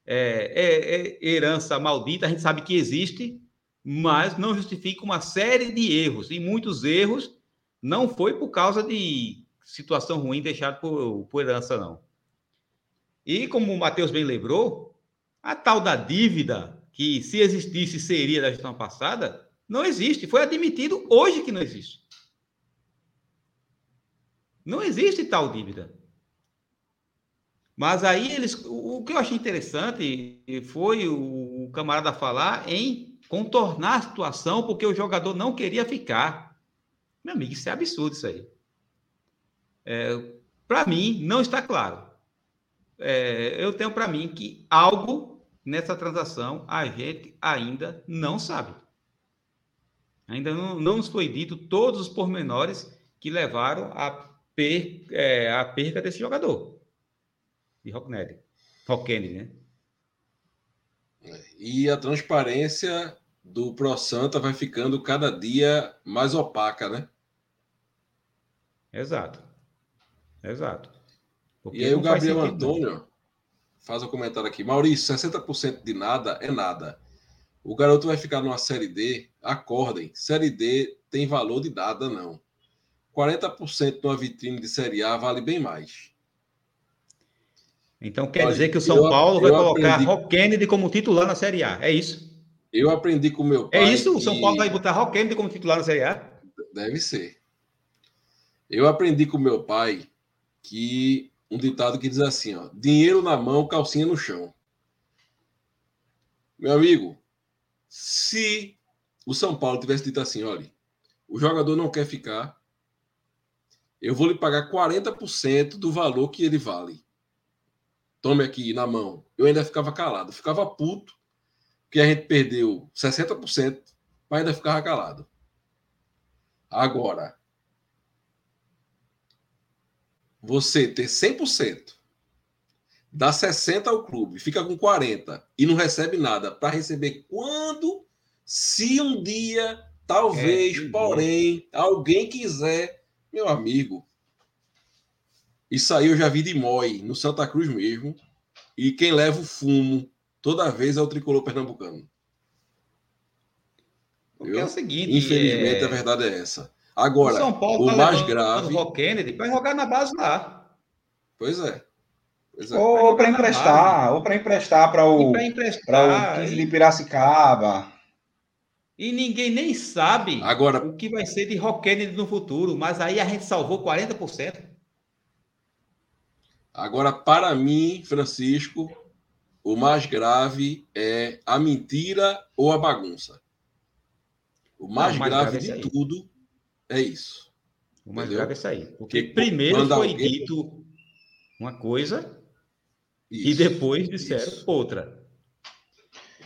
é, é, é herança maldita, a gente sabe que existe, mas não justifica uma série de erros. E muitos erros não foi por causa de situação ruim deixada por, por herança, não. E como o Matheus bem lembrou, a tal da dívida, que se existisse seria da gestão passada, não existe. Foi admitido hoje que não existe. Não existe tal dívida. Mas aí eles. O que eu achei interessante foi o camarada falar em contornar a situação porque o jogador não queria ficar. Meu amigo, isso é absurdo isso aí. É, para mim, não está claro. É, eu tenho para mim que algo nessa transação a gente ainda não sabe. Ainda não, não nos foi dito todos os pormenores que levaram a per, é, perca desse jogador, de Rocknedy. Rocknedy, né? E a transparência do Pro Santa vai ficando cada dia mais opaca, né? Exato. Exato. Porque e aí o Gabriel Antônio faz um comentário aqui. Maurício, 60% de nada é nada. O garoto vai ficar numa série D. Acordem. Série D tem valor de nada, não. 40% numa vitrine de Série A vale bem mais. Então quer Olha, dizer que o São eu, Paulo vai colocar aprendi... Rock Kennedy como titular na Série A. É isso? Eu aprendi com meu pai. É isso? O São Paulo vai botar Rock Kennedy como titular na Série A? Deve ser. Eu aprendi com meu pai que um ditado que diz assim: ó, dinheiro na mão, calcinha no chão. Meu amigo, se o São Paulo tivesse dito assim: olha, o jogador não quer ficar, eu vou lhe pagar 40% do valor que ele vale. Tome aqui na mão. Eu ainda ficava calado, ficava puto, porque a gente perdeu 60%, mas ainda ficava calado. Agora, você ter 100%, dá 60 ao clube, fica com 40 e não recebe nada para receber quando, se um dia, talvez, é, porém, alguém quiser meu amigo, isso aí eu já vi de Moi, no Santa Cruz mesmo. E quem leva o fumo toda vez é o tricolor pernambucano. Porque é o seguinte. Infelizmente, é... a verdade é essa. Agora, o, São Paulo o tá mais grave. O Kennedy vai jogar na base lá. Pois é. Pois é. Ou para emprestar, ou para emprestar para o, para o 15 de Piracicaba. E ninguém nem sabe Agora, o que vai ser de Rockend no futuro, mas aí a gente salvou 40%. Agora, para mim, Francisco, o mais grave é a mentira ou a bagunça. O mais, Não, o mais grave, grave é de tudo é isso. O mais entendeu? grave é isso aí. Porque, Porque primeiro foi alguém... dito uma coisa isso, e depois disseram isso. outra.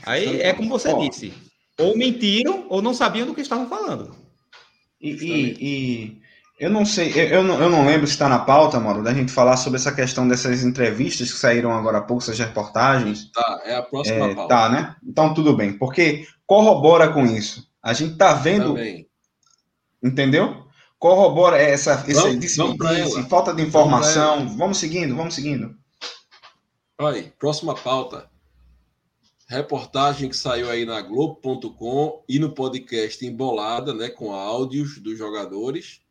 Aí é como você disse ou mentiram ou não sabiam do que estavam falando. E, e, e eu não sei, eu, eu, não, eu não lembro se está na pauta, Mauro, da gente falar sobre essa questão dessas entrevistas que saíram agora há pouco, essas reportagens. Tá, é a próxima é, pauta. Tá, né? Então tudo bem, porque corrobora com isso. A gente tá vendo. Também. Entendeu? Corrobora essa, vamos, vamos falta de informação. Vamos, vamos seguindo, vamos seguindo. Olha aí, próxima pauta Reportagem que saiu aí na Globo.com e no podcast Embolada, né? Com áudios dos jogadores.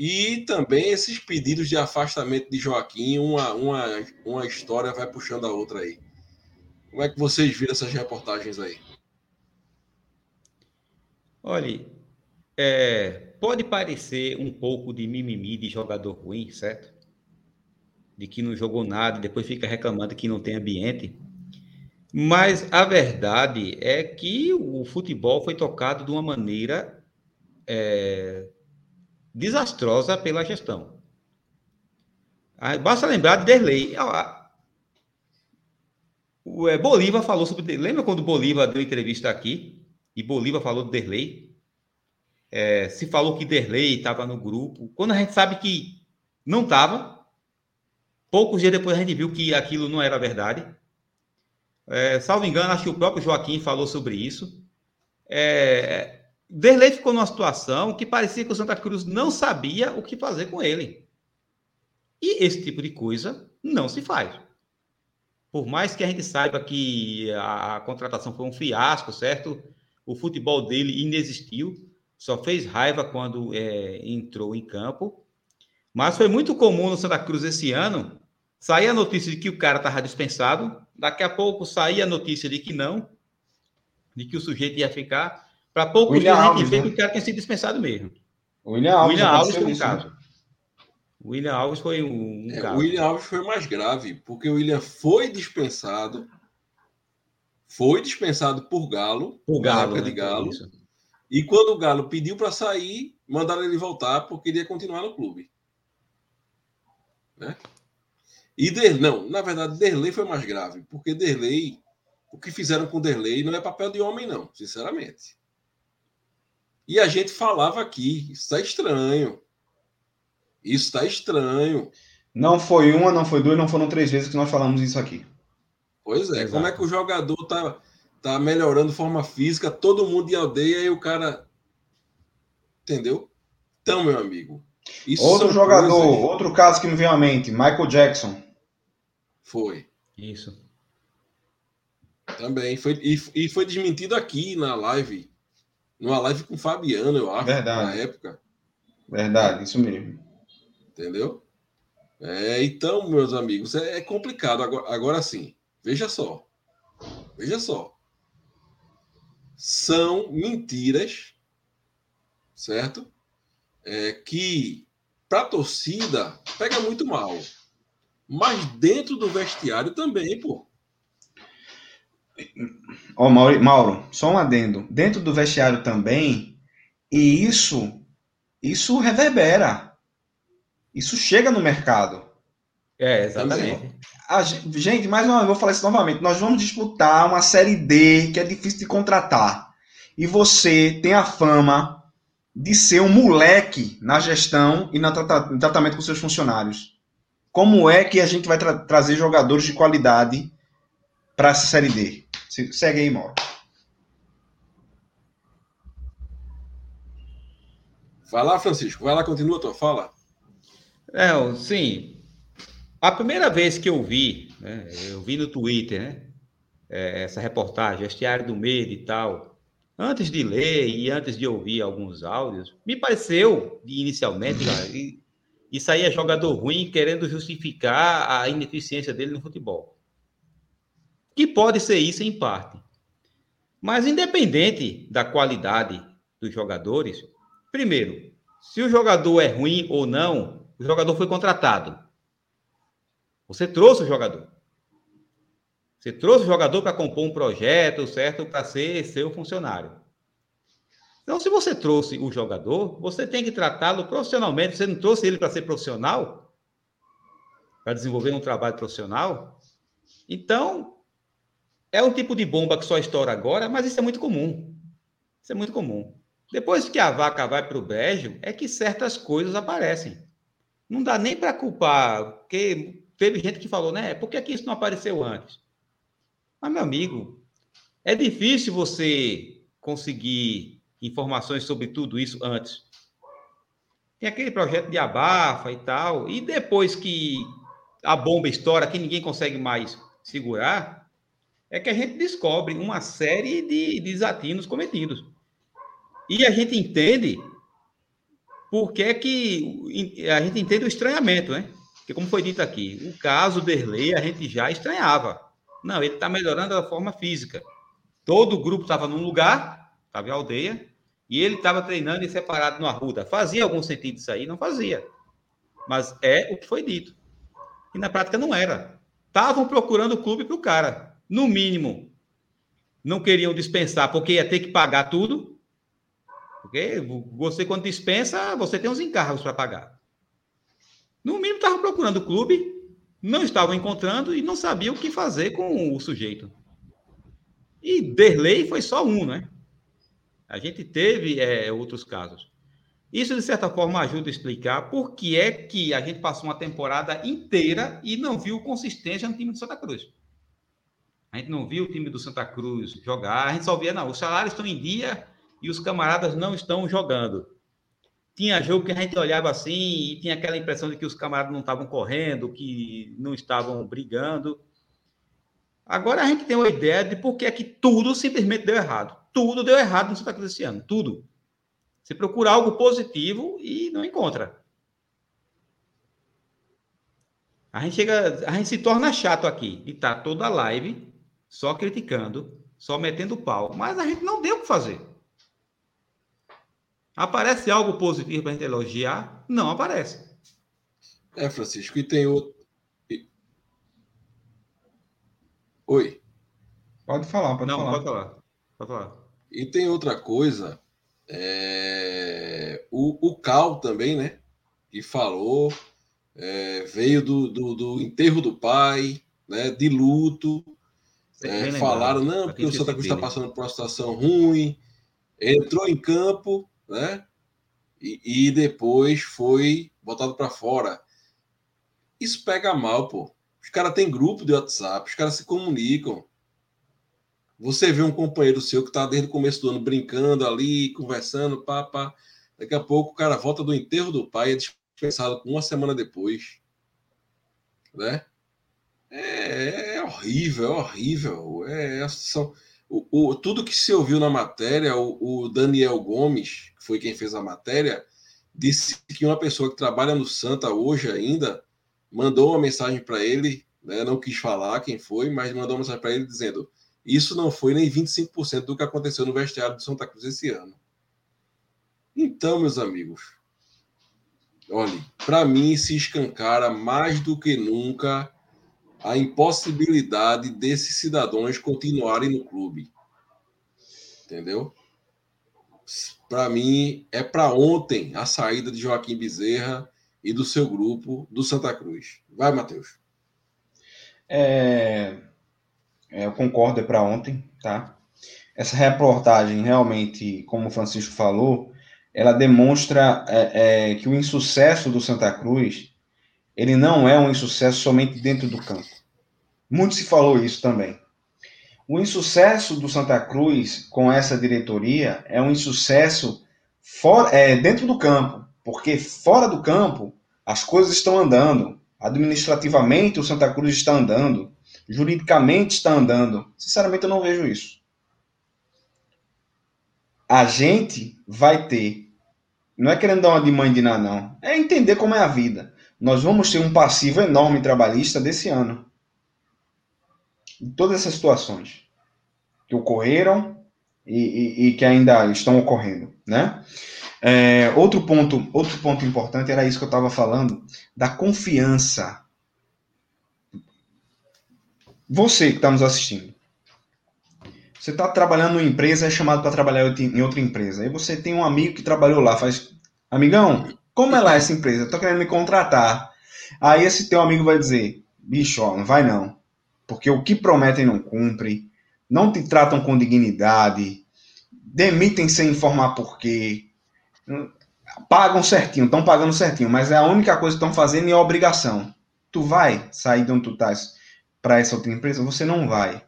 E também esses pedidos de afastamento de Joaquim, uma, uma, uma história vai puxando a outra aí. Como é que vocês viram essas reportagens aí? Olha, é, pode parecer um pouco de mimimi de jogador ruim, certo? De que não jogou nada, depois fica reclamando que não tem ambiente. Mas a verdade é que o futebol foi tocado de uma maneira é, desastrosa pela gestão. Basta lembrar de Derlei. O é, Bolívar falou sobre. Lembra quando Bolívar deu entrevista aqui? E Bolívar falou de Derlei? É, se falou que Derlei estava no grupo. Quando a gente sabe que não estava, poucos dias depois a gente viu que aquilo não era verdade. É, salvo engano, acho que o próprio Joaquim falou sobre isso. É, Derlei ficou numa situação que parecia que o Santa Cruz não sabia o que fazer com ele. E esse tipo de coisa não se faz. Por mais que a gente saiba que a, contratação foi um fiasco, certo? O futebol dele inexistiu, só fez raiva quando é, entrou em campo. Mas foi muito comum no Santa Cruz esse ano sair a notícia de que o cara estava dispensado, daqui a pouco sair a notícia de que não, de que o sujeito ia ficar. Para pouco dias a gente vê né? que o cara tinha sido dispensado mesmo. William Alves, William Alves foi um isso, caso. Né? William Alves foi um, um é, caso. O William Alves foi mais grave, porque o William foi dispensado, foi dispensado por Galo, por Galo, né? de Galo. E quando o Galo pediu para sair, mandaram ele voltar porque queria continuar no clube. Né? E Der, não, na verdade, Derlei foi mais grave, porque Derlei, o que fizeram com Derlei não é papel de homem, não, sinceramente. E a gente falava aqui, isso está estranho. Isso está estranho. Não foi uma, não foi duas, não foram três vezes que nós falamos isso aqui. Pois é, Exato. como é que o jogador tá, tá melhorando forma física, todo mundo de aldeia e o cara. Entendeu? Então, meu amigo. outro jogador, coisas... outro caso que me veio à mente, Michael Jackson. Foi. Isso. Também. Foi, e, e foi desmentido aqui na live numa live com o Fabiano, eu acho, Verdade. na época. Verdade, isso mesmo. Entendeu? É, então, meus amigos, é, é complicado. Agora, agora sim, veja só. Veja só. São mentiras, certo? É, que para a torcida pega muito mal. Mas dentro do vestiário também, pô. Ó, Mauro, Mauro, só um adendo. Dentro do vestiário também, e isso, isso reverbera. Isso chega no mercado. É, exatamente. A, gente, mais uma vez, vou falar isso novamente. Nós vamos disputar uma série D que é difícil de contratar. E você tem a fama de ser um moleque na gestão e no tratamento com seus funcionários. Como é que a gente vai tra trazer jogadores de qualidade para essa série D? Segue aí, Mauro. Vai lá, Francisco. Vai lá, continua a tua fala. É, sim. A primeira vez que eu vi, né, eu vi no Twitter, né, é, essa reportagem, Estiário do Medo e tal, antes de ler e antes de ouvir alguns áudios, me pareceu, inicialmente, isso aí é jogador ruim querendo justificar a ineficiência dele no futebol que pode ser isso em parte. Mas independente da qualidade dos jogadores, primeiro, se o jogador é ruim ou não, o jogador foi contratado. Você trouxe o jogador. Você trouxe o jogador para compor um projeto, certo? Para ser seu funcionário. Então, se você trouxe o jogador, você tem que tratá-lo profissionalmente. Você não trouxe ele para ser profissional? Para desenvolver um trabalho profissional? Então, é um tipo de bomba que só estoura agora, mas isso é muito comum. Isso é muito comum. Depois que a vaca vai para o brejo, é que certas coisas aparecem. Não dá nem para culpar, porque teve gente que falou, né? Por que, que isso não apareceu antes? Mas, meu amigo, é difícil você conseguir informações sobre tudo isso antes. Tem aquele projeto de abafa e tal, e depois que a bomba estoura, que ninguém consegue mais segurar, é que a gente descobre uma série de desatinos cometidos. E a gente entende por que que a gente entende o estranhamento, né? Porque como foi dito aqui, o caso Derlei a gente já estranhava. Não, ele está melhorando da forma física. Todo o grupo estava num lugar, estava em aldeia, e ele estava treinando e separado no Arruda. Fazia algum sentido isso aí? Não fazia. Mas é o que foi dito. E na prática não era. Estavam procurando o clube para o cara. No mínimo, não queriam dispensar porque ia ter que pagar tudo. Porque você, quando dispensa, você tem uns encargos para pagar. No mínimo, estavam procurando o clube, não estavam encontrando e não sabiam o que fazer com o sujeito. E Derlei foi só um, né? A gente teve é, outros casos. Isso, de certa forma, ajuda a explicar por que é que a gente passou uma temporada inteira e não viu consistência no time do Santa Cruz. A gente não viu o time do Santa Cruz jogar, a gente só via, não, os salários estão em dia e os camaradas não estão jogando. Tinha jogo que a gente olhava assim e tinha aquela impressão de que os camaradas não estavam correndo, que não estavam brigando. Agora a gente tem uma ideia de por que é que tudo simplesmente deu errado. Tudo deu errado no Santa Cruz esse ano, tudo. Você procura algo positivo e não encontra. A gente chega, a gente se torna chato aqui e tá toda live só criticando, só metendo pau, mas a gente não deu o que fazer. Aparece algo positivo para a gente elogiar? Não aparece. É, Francisco, e tem outro. Oi. Pode falar, pode não, falar. Pode falar. Pode falar. E tem outra coisa. É... O, o Cal também, né? Que falou, é, veio do, do, do, enterro do pai, né? De luto. É, falaram, não, porque o Santa Cruz está passando por uma situação ruim. Entrou em campo, né? E, e depois foi botado para fora. Isso pega mal, pô. Os caras têm grupo de WhatsApp, os caras se comunicam. Você vê um companheiro seu que está desde o começo do ano brincando ali, conversando, pá, pá. Daqui a pouco o cara volta do enterro do pai e é dispensado uma semana depois. Né? É, é horrível, é horrível. É, é o, o, tudo que se ouviu na matéria, o, o, Daniel Gomes, que foi quem fez a matéria, disse que uma pessoa que trabalha no Santa hoje ainda mandou uma mensagem para ele, né, não quis falar quem foi, mas mandou uma mensagem para ele dizendo: Isso não foi nem 25% do que aconteceu no vestiário do Santa Cruz esse ano. Então, meus amigos, olhe, para mim se escancara mais do que nunca a impossibilidade desses cidadãos continuarem no clube. Entendeu? Para mim, é para ontem a saída de Joaquim Bezerra e do seu grupo do Santa Cruz. Vai, Matheus. É, é, eu concordo, é para ontem, tá? Essa reportagem, realmente, como o Francisco falou, ela demonstra é, é, que o insucesso do Santa Cruz ele não é um insucesso somente dentro do campo. Muito se falou isso também. O insucesso do Santa Cruz com essa diretoria é um insucesso é, dentro do campo, porque fora do campo as coisas estão andando. Administrativamente o Santa Cruz está andando, juridicamente está andando. Sinceramente eu não vejo isso. A gente vai ter, não é querendo dar uma de mãe de nada, não, é entender como é a vida nós vamos ter um passivo enorme trabalhista desse ano. Em todas essas situações que ocorreram e, e, e que ainda estão ocorrendo, né? É, outro ponto, outro ponto importante era isso que eu estava falando da confiança. Você que está nos assistindo, você está trabalhando em uma empresa, é chamado para trabalhar em outra empresa. Aí você tem um amigo que trabalhou lá, faz, amigão, como é lá essa empresa? Estou querendo me contratar. Aí esse teu amigo vai dizer, bicho, ó, não vai não. Porque o que prometem não cumpre, não te tratam com dignidade, demitem sem informar por quê, pagam certinho, estão pagando certinho, mas é a única coisa que estão fazendo é obrigação. Tu vai sair de onde tu estás para essa outra empresa? Você não vai.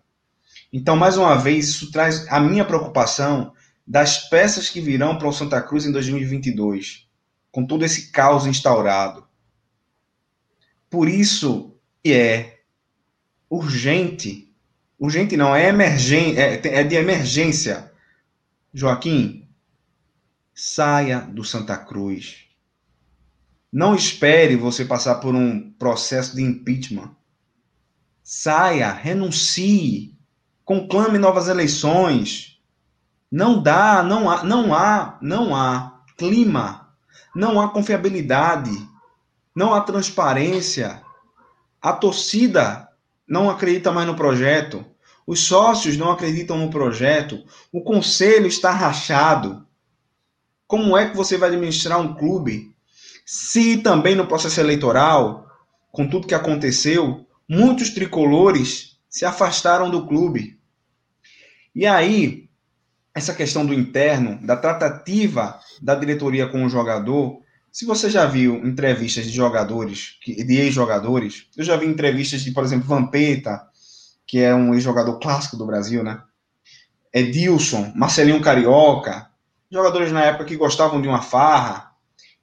Então, mais uma vez, isso traz a minha preocupação das peças que virão para o Santa Cruz em 2022 com todo esse caos instaurado. Por isso é urgente, Urgente não, é, emergen, é, é de emergência. Joaquim, saia do Santa Cruz. Não espere você passar por um processo de impeachment. Saia, renuncie, conclame novas eleições. Não dá, não há, não há, não há clima, não há confiabilidade, não há transparência. A torcida não acredita mais no projeto. Os sócios não acreditam no projeto. O conselho está rachado. Como é que você vai administrar um clube se também no processo eleitoral, com tudo que aconteceu, muitos tricolores se afastaram do clube? E aí, essa questão do interno, da tratativa da diretoria com o jogador, se você já viu entrevistas de jogadores, de ex-jogadores, eu já vi entrevistas de, por exemplo, Vampeta, que é um ex-jogador clássico do Brasil, né? Edilson, Marcelinho Carioca, jogadores na época que gostavam de uma farra,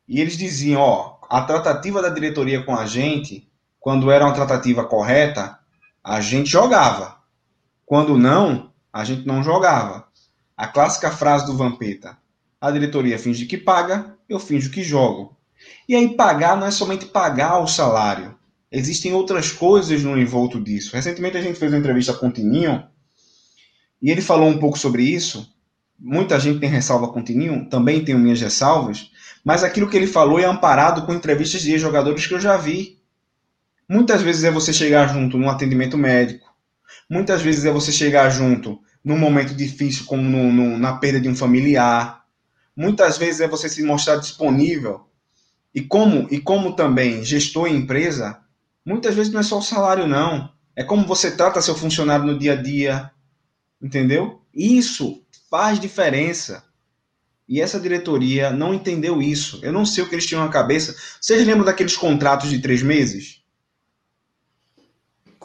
e eles diziam, ó, a tratativa da diretoria com a gente, quando era uma tratativa correta, a gente jogava. Quando não, a gente não jogava. A clássica frase do Vampeta, a diretoria finge que paga, eu finjo que jogo. E aí pagar não é somente pagar o salário. Existem outras coisas no envolto disso. Recentemente a gente fez uma entrevista com o Tininho e ele falou um pouco sobre isso. Muita gente tem ressalva com o Tininho, também tenho minhas ressalvas, mas aquilo que ele falou é amparado com entrevistas de jogadores que eu já vi. Muitas vezes é você chegar junto num atendimento médico, muitas vezes é você chegar junto num momento difícil, como no, no, na perda de um familiar, muitas vezes é você se mostrar disponível. E como, e como também gestor em empresa, Muitas vezes não é só o salário, não. É como você trata seu funcionário no dia a dia. Entendeu? Isso faz diferença. E essa diretoria não entendeu isso. Eu não sei o que eles tinham na cabeça. Vocês lembram daqueles contratos de três meses?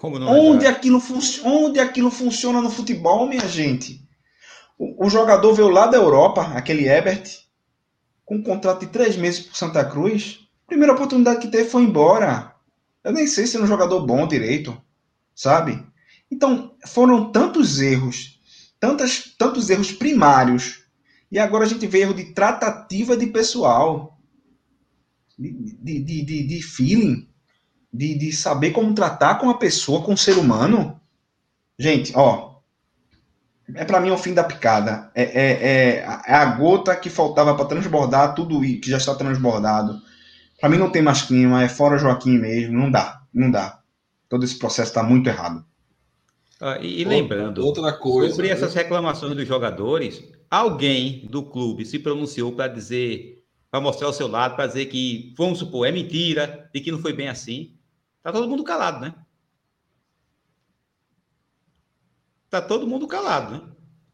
Onde, aquilo onde aquilo funciona no futebol, minha gente? O, o jogador veio lá da Europa, aquele Ebert, com um contrato de três meses por Santa Cruz. Primeira oportunidade que teve foi embora. Eu nem sei se é um jogador bom direito, sabe? Então, foram tantos erros, tantas, tantos erros primários, e agora a gente vê erro de tratativa de pessoal, de, de, de, de feeling, de, de saber como tratar com a pessoa, com o ser humano. Gente, ó, é para mim o fim da picada. É, é, é, é a gota que faltava para transbordar tudo que já está transbordado. Para mim não tem mais clima, é fora Joaquim mesmo, não dá, não dá. Todo esse processo está muito errado. Ah, e, e, lembrando, outra coisa, sobre né? essas reclamações dos jogadores, alguém do clube se pronunciou para dizer, para mostrar o seu lado, para dizer que, vamos supor, é mentira, e que não foi bem assim. Tá todo mundo calado, né? Tá todo mundo calado, né?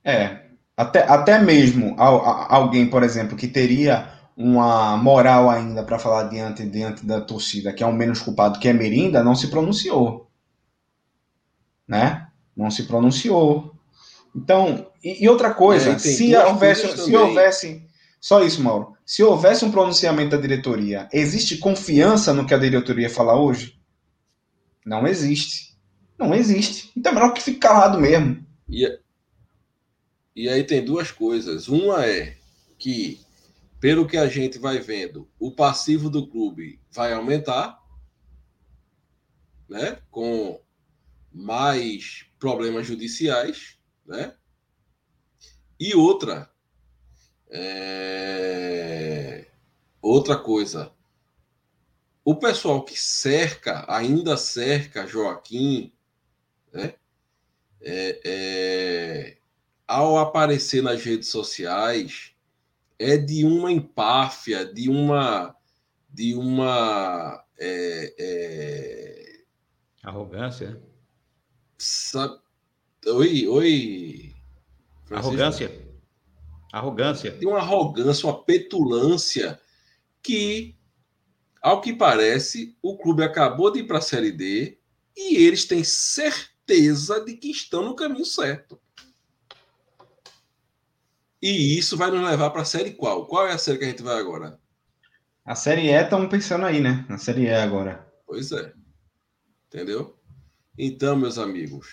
É, até, até mesmo alguém, por exemplo, que teria uma moral ainda para falar diante, diante da torcida, que é o menos culpado, que é Mirinda, não se pronunciou. Né? Não se pronunciou. Então, e, e outra coisa, é, se houvesse, se houvesse, só isso, Mauro, se houvesse um pronunciamento da diretoria, existe confiança no que a diretoria fala hoje? Não existe. Não existe. Então é melhor que fique calado mesmo. E, e aí tem duas coisas. Uma é que pelo que a gente vai vendo, o passivo do clube vai aumentar, né? Com mais problemas judiciais, né? E outra, é... outra coisa, o pessoal que cerca, ainda cerca Joaquim, né? É, é... Ao aparecer nas redes sociais, é de uma empáfia, de uma de uma é, é... arrogância. Sabe... Oi, oi. Arrogância. Arrogância. De uma arrogância, uma petulância que, ao que parece, o clube acabou de ir para a Série D e eles têm certeza de que estão no caminho certo. E isso vai nos levar para a série qual? Qual é a série que a gente vai agora? A série E estamos pensando aí, né? Na série E agora. Pois é. Entendeu? Então, meus amigos,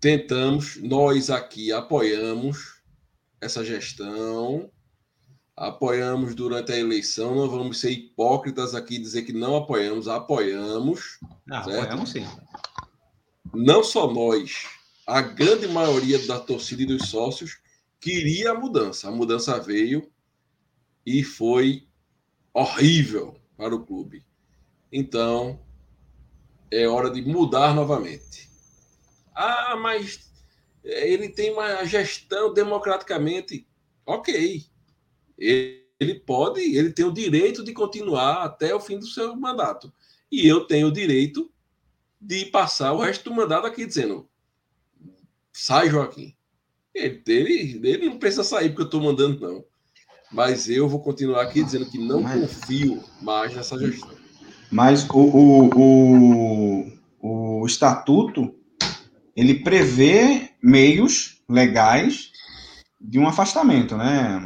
tentamos, nós aqui apoiamos essa gestão, apoiamos durante a eleição, não vamos ser hipócritas aqui e dizer que não apoiamos, apoiamos. Não, apoiamos sim. Não só nós, a grande maioria da torcida e dos sócios queria a mudança. A mudança veio e foi horrível para o clube. Então, é hora de mudar novamente. Ah, mas ele tem uma gestão democraticamente. Ok. Ele pode, ele tem o direito de continuar até o fim do seu mandato. E eu tenho o direito de passar o resto do mandato aqui dizendo: sai, Joaquim. Ele, ele, ele não precisa sair porque eu estou mandando, não. Mas eu vou continuar aqui dizendo que não mas, confio mais nessa gestão. Mas o, o, o, o estatuto ele prevê meios legais de um afastamento, né?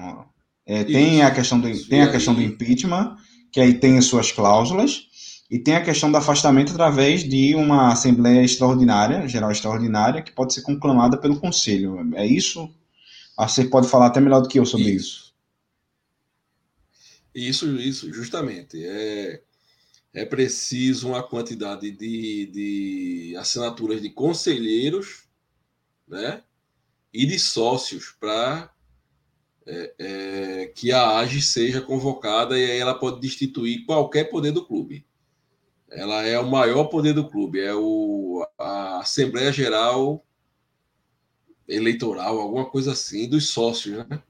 É, tem a questão do tem a questão do impeachment, que aí tem as suas cláusulas, e tem a questão do afastamento através de uma Assembleia Extraordinária, Geral Extraordinária, que pode ser conclamada pelo Conselho. É isso? Você pode falar até melhor do que eu sobre isso. Isso, isso, justamente. É, é preciso uma quantidade de, de assinaturas de conselheiros né, e de sócios para é, é, que a AGE seja convocada e aí ela pode destituir qualquer poder do clube. Ela é o maior poder do clube, é o, a Assembleia Geral Eleitoral, alguma coisa assim, dos sócios, né?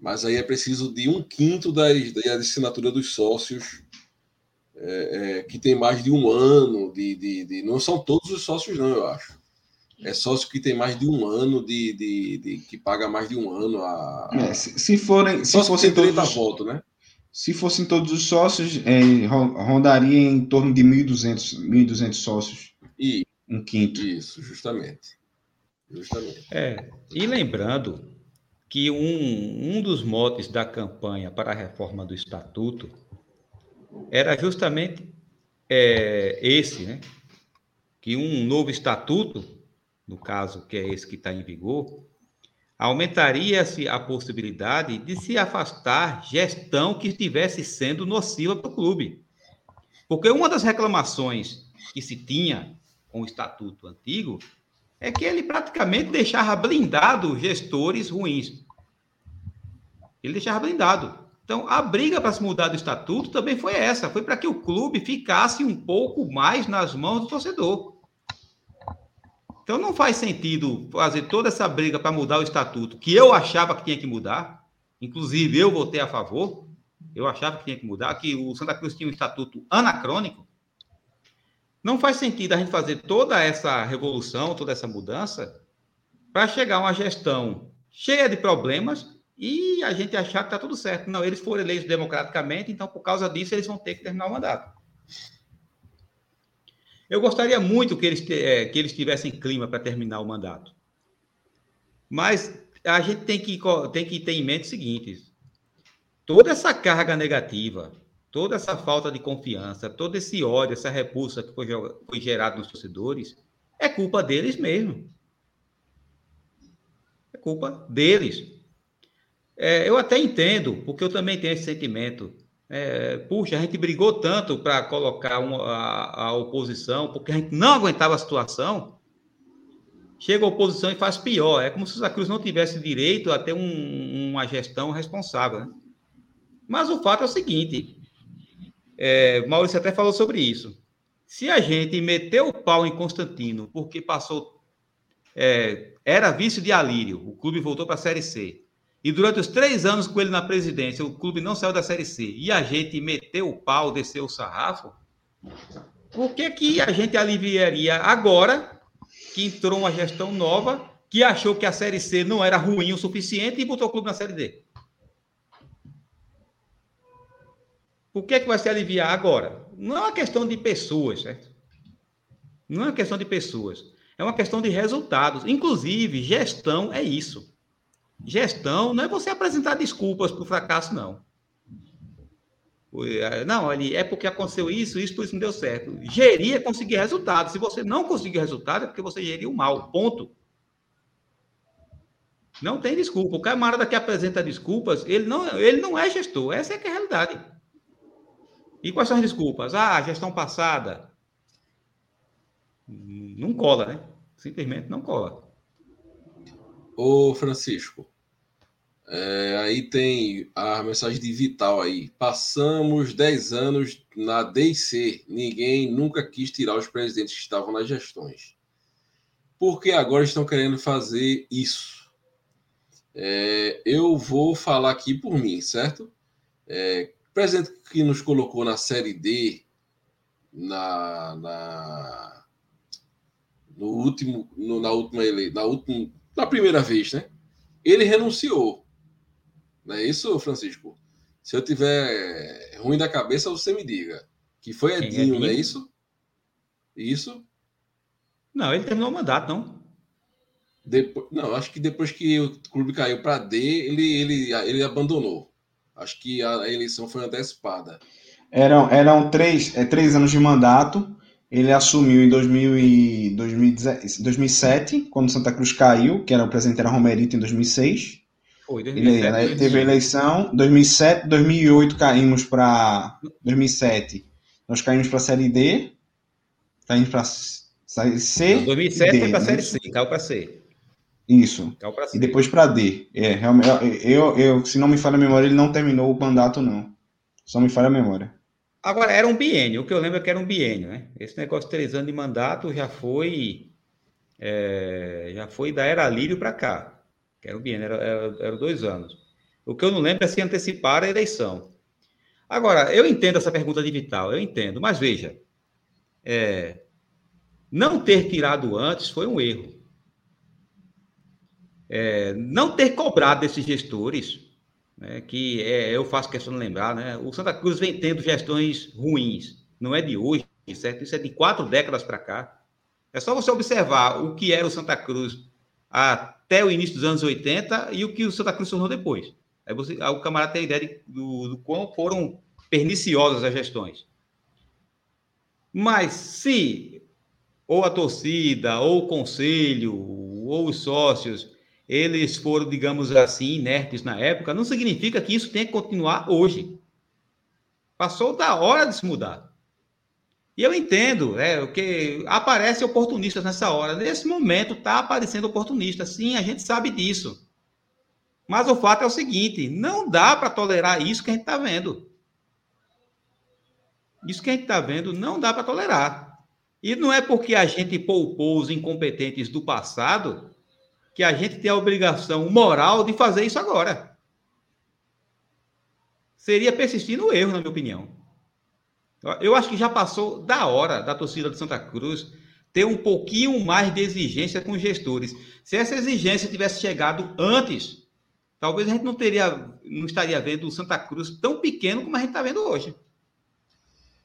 Mas aí é preciso de um quinto da, da assinatura dos sócios é, é, que tem mais de um ano de, de, de, Não são todos os sócios, não, eu acho. É sócio que tem mais de um ano de. de, de que paga mais de um ano a. É, se, se forem. Se fossem todos os, voto, né? Se fossem todos os sócios, é, rondaria em torno de 1.200, 1.200 sócios. E, um quinto. Isso, justamente. Justamente. É, e lembrando que um, um dos motes da campanha para a reforma do Estatuto era justamente é, esse, né? Que um novo estatuto, no caso que é esse que está em vigor, aumentaria-se a possibilidade de se afastar gestão que estivesse sendo nociva para o clube. Porque uma das reclamações que se tinha com o estatuto antigo é que ele praticamente deixava blindado gestores ruins. Ele deixava blindado. Então, a briga para se mudar do estatuto também foi essa, foi para que o clube ficasse um pouco mais nas mãos do torcedor. Então, não faz sentido fazer toda essa briga para mudar o estatuto, que eu achava que tinha que mudar, inclusive eu votei a favor, eu achava que tinha que mudar, que o Santa Cruz tinha um estatuto anacrônico. Não faz sentido a gente fazer toda essa revolução, toda essa mudança, para chegar a uma gestão cheia de problemas e a gente achar que está tudo certo. Não, eles foram eleitos democraticamente, então por causa disso eles vão ter que terminar o mandato. Eu gostaria muito que eles, é, que eles tivessem clima para terminar o mandato. Mas a gente tem que, tem que ter em mente o seguinte: toda essa carga negativa, toda essa falta de confiança, todo esse ódio, essa repulsa que foi, foi gerado nos torcedores, é culpa deles mesmo. É culpa deles. É, eu até entendo, porque eu também tenho esse sentimento. É, puxa, a gente brigou tanto para colocar uma, a, a, oposição, porque a gente não aguentava a situação. Chega a oposição e faz pior. É como se a Cruz não tivesse direito a ter um, uma gestão responsável. Né? Mas o fato é o seguinte: é, Maurício até falou sobre isso. Se a gente meteu o pau em Constantino porque passou. É, era vice de Alírio, o clube voltou para a Série C e durante os três anos com ele na presidência, o clube não saiu da Série C e a gente meteu o pau, desceu o sarrafo, por que, que a gente aliviaria agora que entrou uma gestão nova que achou que a Série C não era ruim o suficiente e botou o clube na Série D? Por que, que vai se aliviar agora? Não é uma questão de pessoas, certo? Não é uma questão de pessoas. É uma questão de resultados. Inclusive, gestão é isso. Gestão não é você apresentar desculpas para o fracasso, não. É, não, olha, é porque aconteceu isso, isso, por isso não deu certo. Gerir é conseguir resultado. Se você não conseguir resultado, é porque você geriu mal. Ponto. Não tem desculpa. O camarada que apresenta desculpas, ele não, ele não é gestor. Essa é, é a realidade. E quais são as desculpas? Ah, gestão passada. Não cola, né? Simplesmente não cola. Ô, Francisco, é, aí tem a mensagem de Vital aí. Passamos 10 anos na DC. Ninguém nunca quis tirar os presidentes que estavam nas gestões. Por que agora estão querendo fazer isso? É, eu vou falar aqui por mim, certo? É, presidente que nos colocou na Série D, na, na no último, no, na última na última, na primeira vez, né? Ele renunciou. Não é isso, Francisco? Se eu tiver ruim da cabeça, você me diga. Que foi é Edinho, é não é isso? Isso? Não, ele terminou o mandato, não. Depois, não, acho que depois que o clube caiu para D, ele, ele, ele abandonou. Acho que a eleição foi antecipada. Eram, eram três, é, três anos de mandato. Ele assumiu em 2000 e 2007, quando Santa Cruz caiu, que era o presidente era Romerito em 2006. Foi, 2007, ele, né, teve a eleição, 2007, 2008 caímos para 2007. Nós caímos para a Série D, caímos para Série C. Não, 2007 D, foi para a Série C, caiu para C. Isso. E depois para D. É, realmente, eu, eu, se não me falha a memória, ele não terminou o mandato, não. Só me falha a memória. Agora, era um biênio. O que eu lembro é que era um biênio, né? Esse negócio de três anos de mandato já foi. É, já foi da era Lírio para cá. Que era um biênio, era, era, era, dois anos. O que eu não lembro é se antecipar a eleição. Agora, eu entendo essa pergunta de Vital, eu entendo, mas veja. É, não ter tirado antes foi um erro. É, não ter cobrado desses gestores né, que é, eu faço questão de lembrar, né, o Santa Cruz vem tendo gestões ruins, não é de hoje, certo? Isso é de quatro décadas para cá. É só você observar o que era o Santa Cruz até o início dos anos 80 e o que o Santa Cruz tornou depois. Aí, você, aí o camarada tem ideia de, do, do quão foram perniciosas as gestões. Mas se ou a torcida, ou o conselho, ou os sócios eles foram, digamos assim, inertes na época, não significa que isso tenha que continuar hoje. Passou da hora de se mudar. E eu entendo, é, que aparece oportunistas nessa hora. Nesse momento está aparecendo oportunista. Sim, a gente sabe disso. Mas o fato é o seguinte: não dá para tolerar isso que a gente está vendo. Isso que a gente está vendo não dá para tolerar. E não é porque a gente poupou os incompetentes do passado que a gente tem a obrigação moral de fazer isso agora. Seria persistir no erro, na minha opinião. Eu acho que já passou da hora da torcida de Santa Cruz ter um pouquinho mais de exigência com os gestores. Se essa exigência tivesse chegado antes, talvez a gente não teria, não estaria vendo o Santa Cruz tão pequeno como a gente está vendo hoje.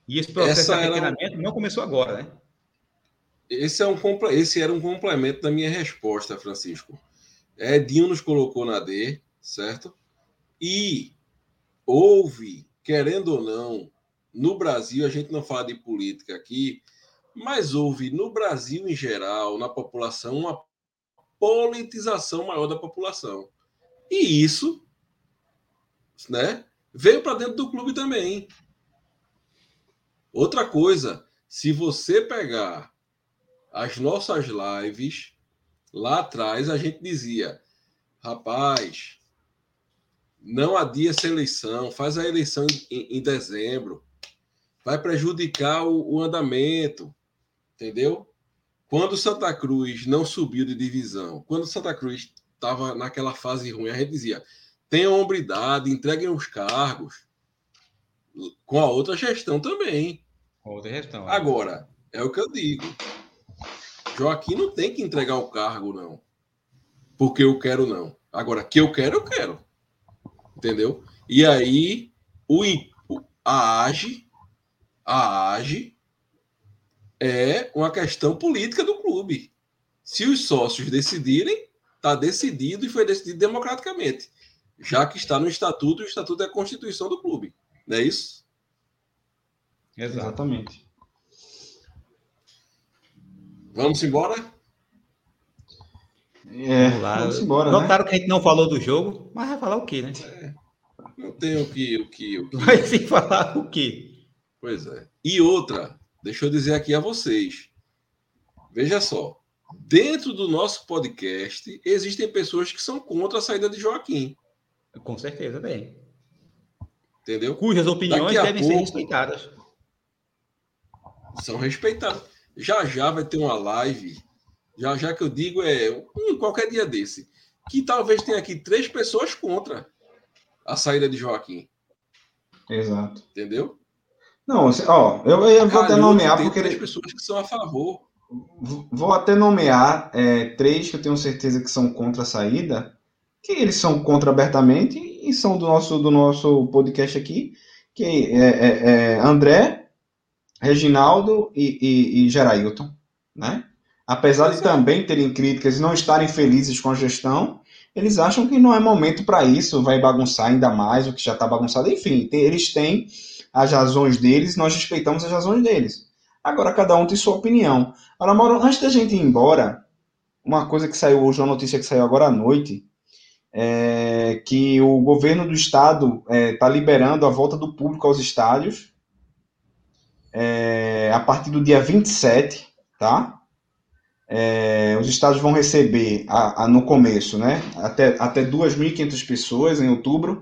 E esse processo essa de apequenamento era... não começou agora, né? Esse, é um, esse era um complemento da minha resposta, Francisco. Edinho nos colocou na D, certo? E houve, querendo ou não, no Brasil, a gente não fala de política aqui, mas houve no Brasil em geral, na população, uma politização maior da população. E isso, né, veio para dentro do clube também. Outra coisa, se você pegar as nossas lives, lá atrás a gente dizia: rapaz, não adia essa eleição, faz a eleição em, em dezembro, vai prejudicar o, o andamento, entendeu? Quando Santa Cruz não subiu de divisão, quando Santa Cruz estava naquela fase ruim, a gente dizia: tenham hombridade, entreguem os cargos. Com a outra gestão também. Outra gestão. É. Agora, é o que eu digo. Joaquim não tem que entregar o cargo, não. Porque eu quero, não. Agora, que eu quero, eu quero. Entendeu? E aí, o, a AGE, a AGE é uma questão política do clube. Se os sócios decidirem, está decidido e foi decidido democraticamente. Já que está no estatuto, o estatuto é a constituição do clube. Não é isso? Exatamente. Vamos embora? É, vamos, lá. vamos embora. Né? Notaram né? que a gente não falou do jogo, mas vai falar o quê, né? É, não tem o que, o que, o que. Vai se falar o quê? Pois é. E outra, deixa eu dizer aqui a vocês. Veja só. Dentro do nosso podcast, existem pessoas que são contra a saída de Joaquim. Com certeza tem. Entendeu? Cujas opiniões devem pouco, ser respeitadas. São respeitadas. Já já vai ter uma live. Já já que eu digo é um, qualquer dia desse. Que talvez tenha aqui três pessoas contra a saída de Joaquim. Exato. Entendeu? Não, ó, eu, eu vou até nomear porque. Tem três pessoas que são a favor. Vou até nomear é, três que eu tenho certeza que são contra a saída, que eles são contra abertamente e são do nosso, do nosso podcast aqui, que é, é, é André, Reginaldo e, e, e Gerailton, né? Apesar de também terem críticas e não estarem felizes com a gestão, eles acham que não é momento para isso, vai bagunçar ainda mais o que já está bagunçado. Enfim, tem, eles têm as razões deles, nós respeitamos as razões deles. Agora cada um tem sua opinião. Agora, Mauro, antes da gente ir embora, uma coisa que saiu hoje, uma notícia que saiu agora à noite, é que o governo do estado está é, tá liberando a volta do público aos estádios é, a partir do dia 27, tá? É, os estádios vão receber a, a, no começo, né? Até, até 2.500 pessoas em outubro.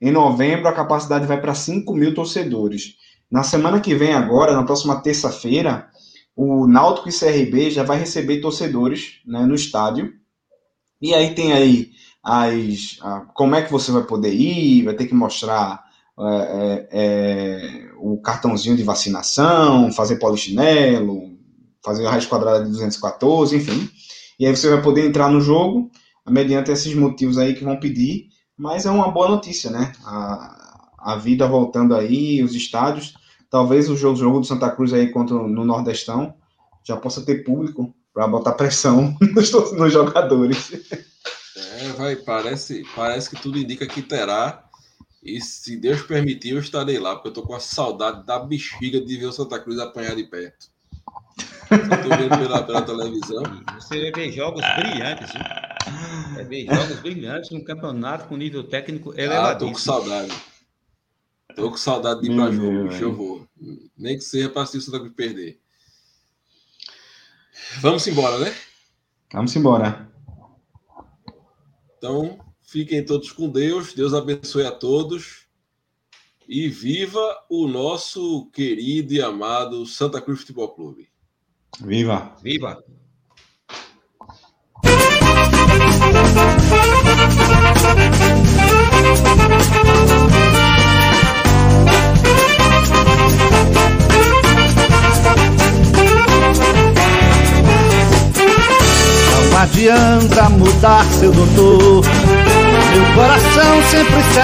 Em novembro, a capacidade vai para 5 mil torcedores. Na semana que vem, agora, na próxima terça-feira, o Náutico e CRB já vai receber torcedores né, no estádio. E aí tem aí as, a, como é que você vai poder ir, vai ter que mostrar é, é, é o cartãozinho de vacinação, fazer polichinelo, fazer a raiz quadrada de 214, enfim. E aí você vai poder entrar no jogo, mediante esses motivos aí que vão pedir, mas é uma boa notícia, né? A, a vida voltando aí, os estádios. Talvez o jogo, jogo do Santa Cruz aí contra no Nordestão já possa ter público para botar pressão nos, nos, jogadores. É, vai, parece, parece que tudo indica que terá. E se Deus permitir, eu estarei lá, porque eu tô com a saudade da bexiga de ver o Santa Cruz apanhar de perto. Estou vendo pela, pela, televisão. Você vai ver jogos brilhantes, viu? Vai ver jogos brilhantes num campeonato com nível técnico elevado. Ah, tô com saudade. Tô com saudade de ir pra jogo, bicho, eu vou. Nem que seja para assistir o Santa Cruz perder. Vamos embora, né? Vamos embora. Então, fiquem todos com Deus. Deus abençoe a todos. E viva o nosso querido e amado Santa Cruz Futebol Clube. Viva! Viva! Não adianta mudar, seu doutor. Meu coração sempre será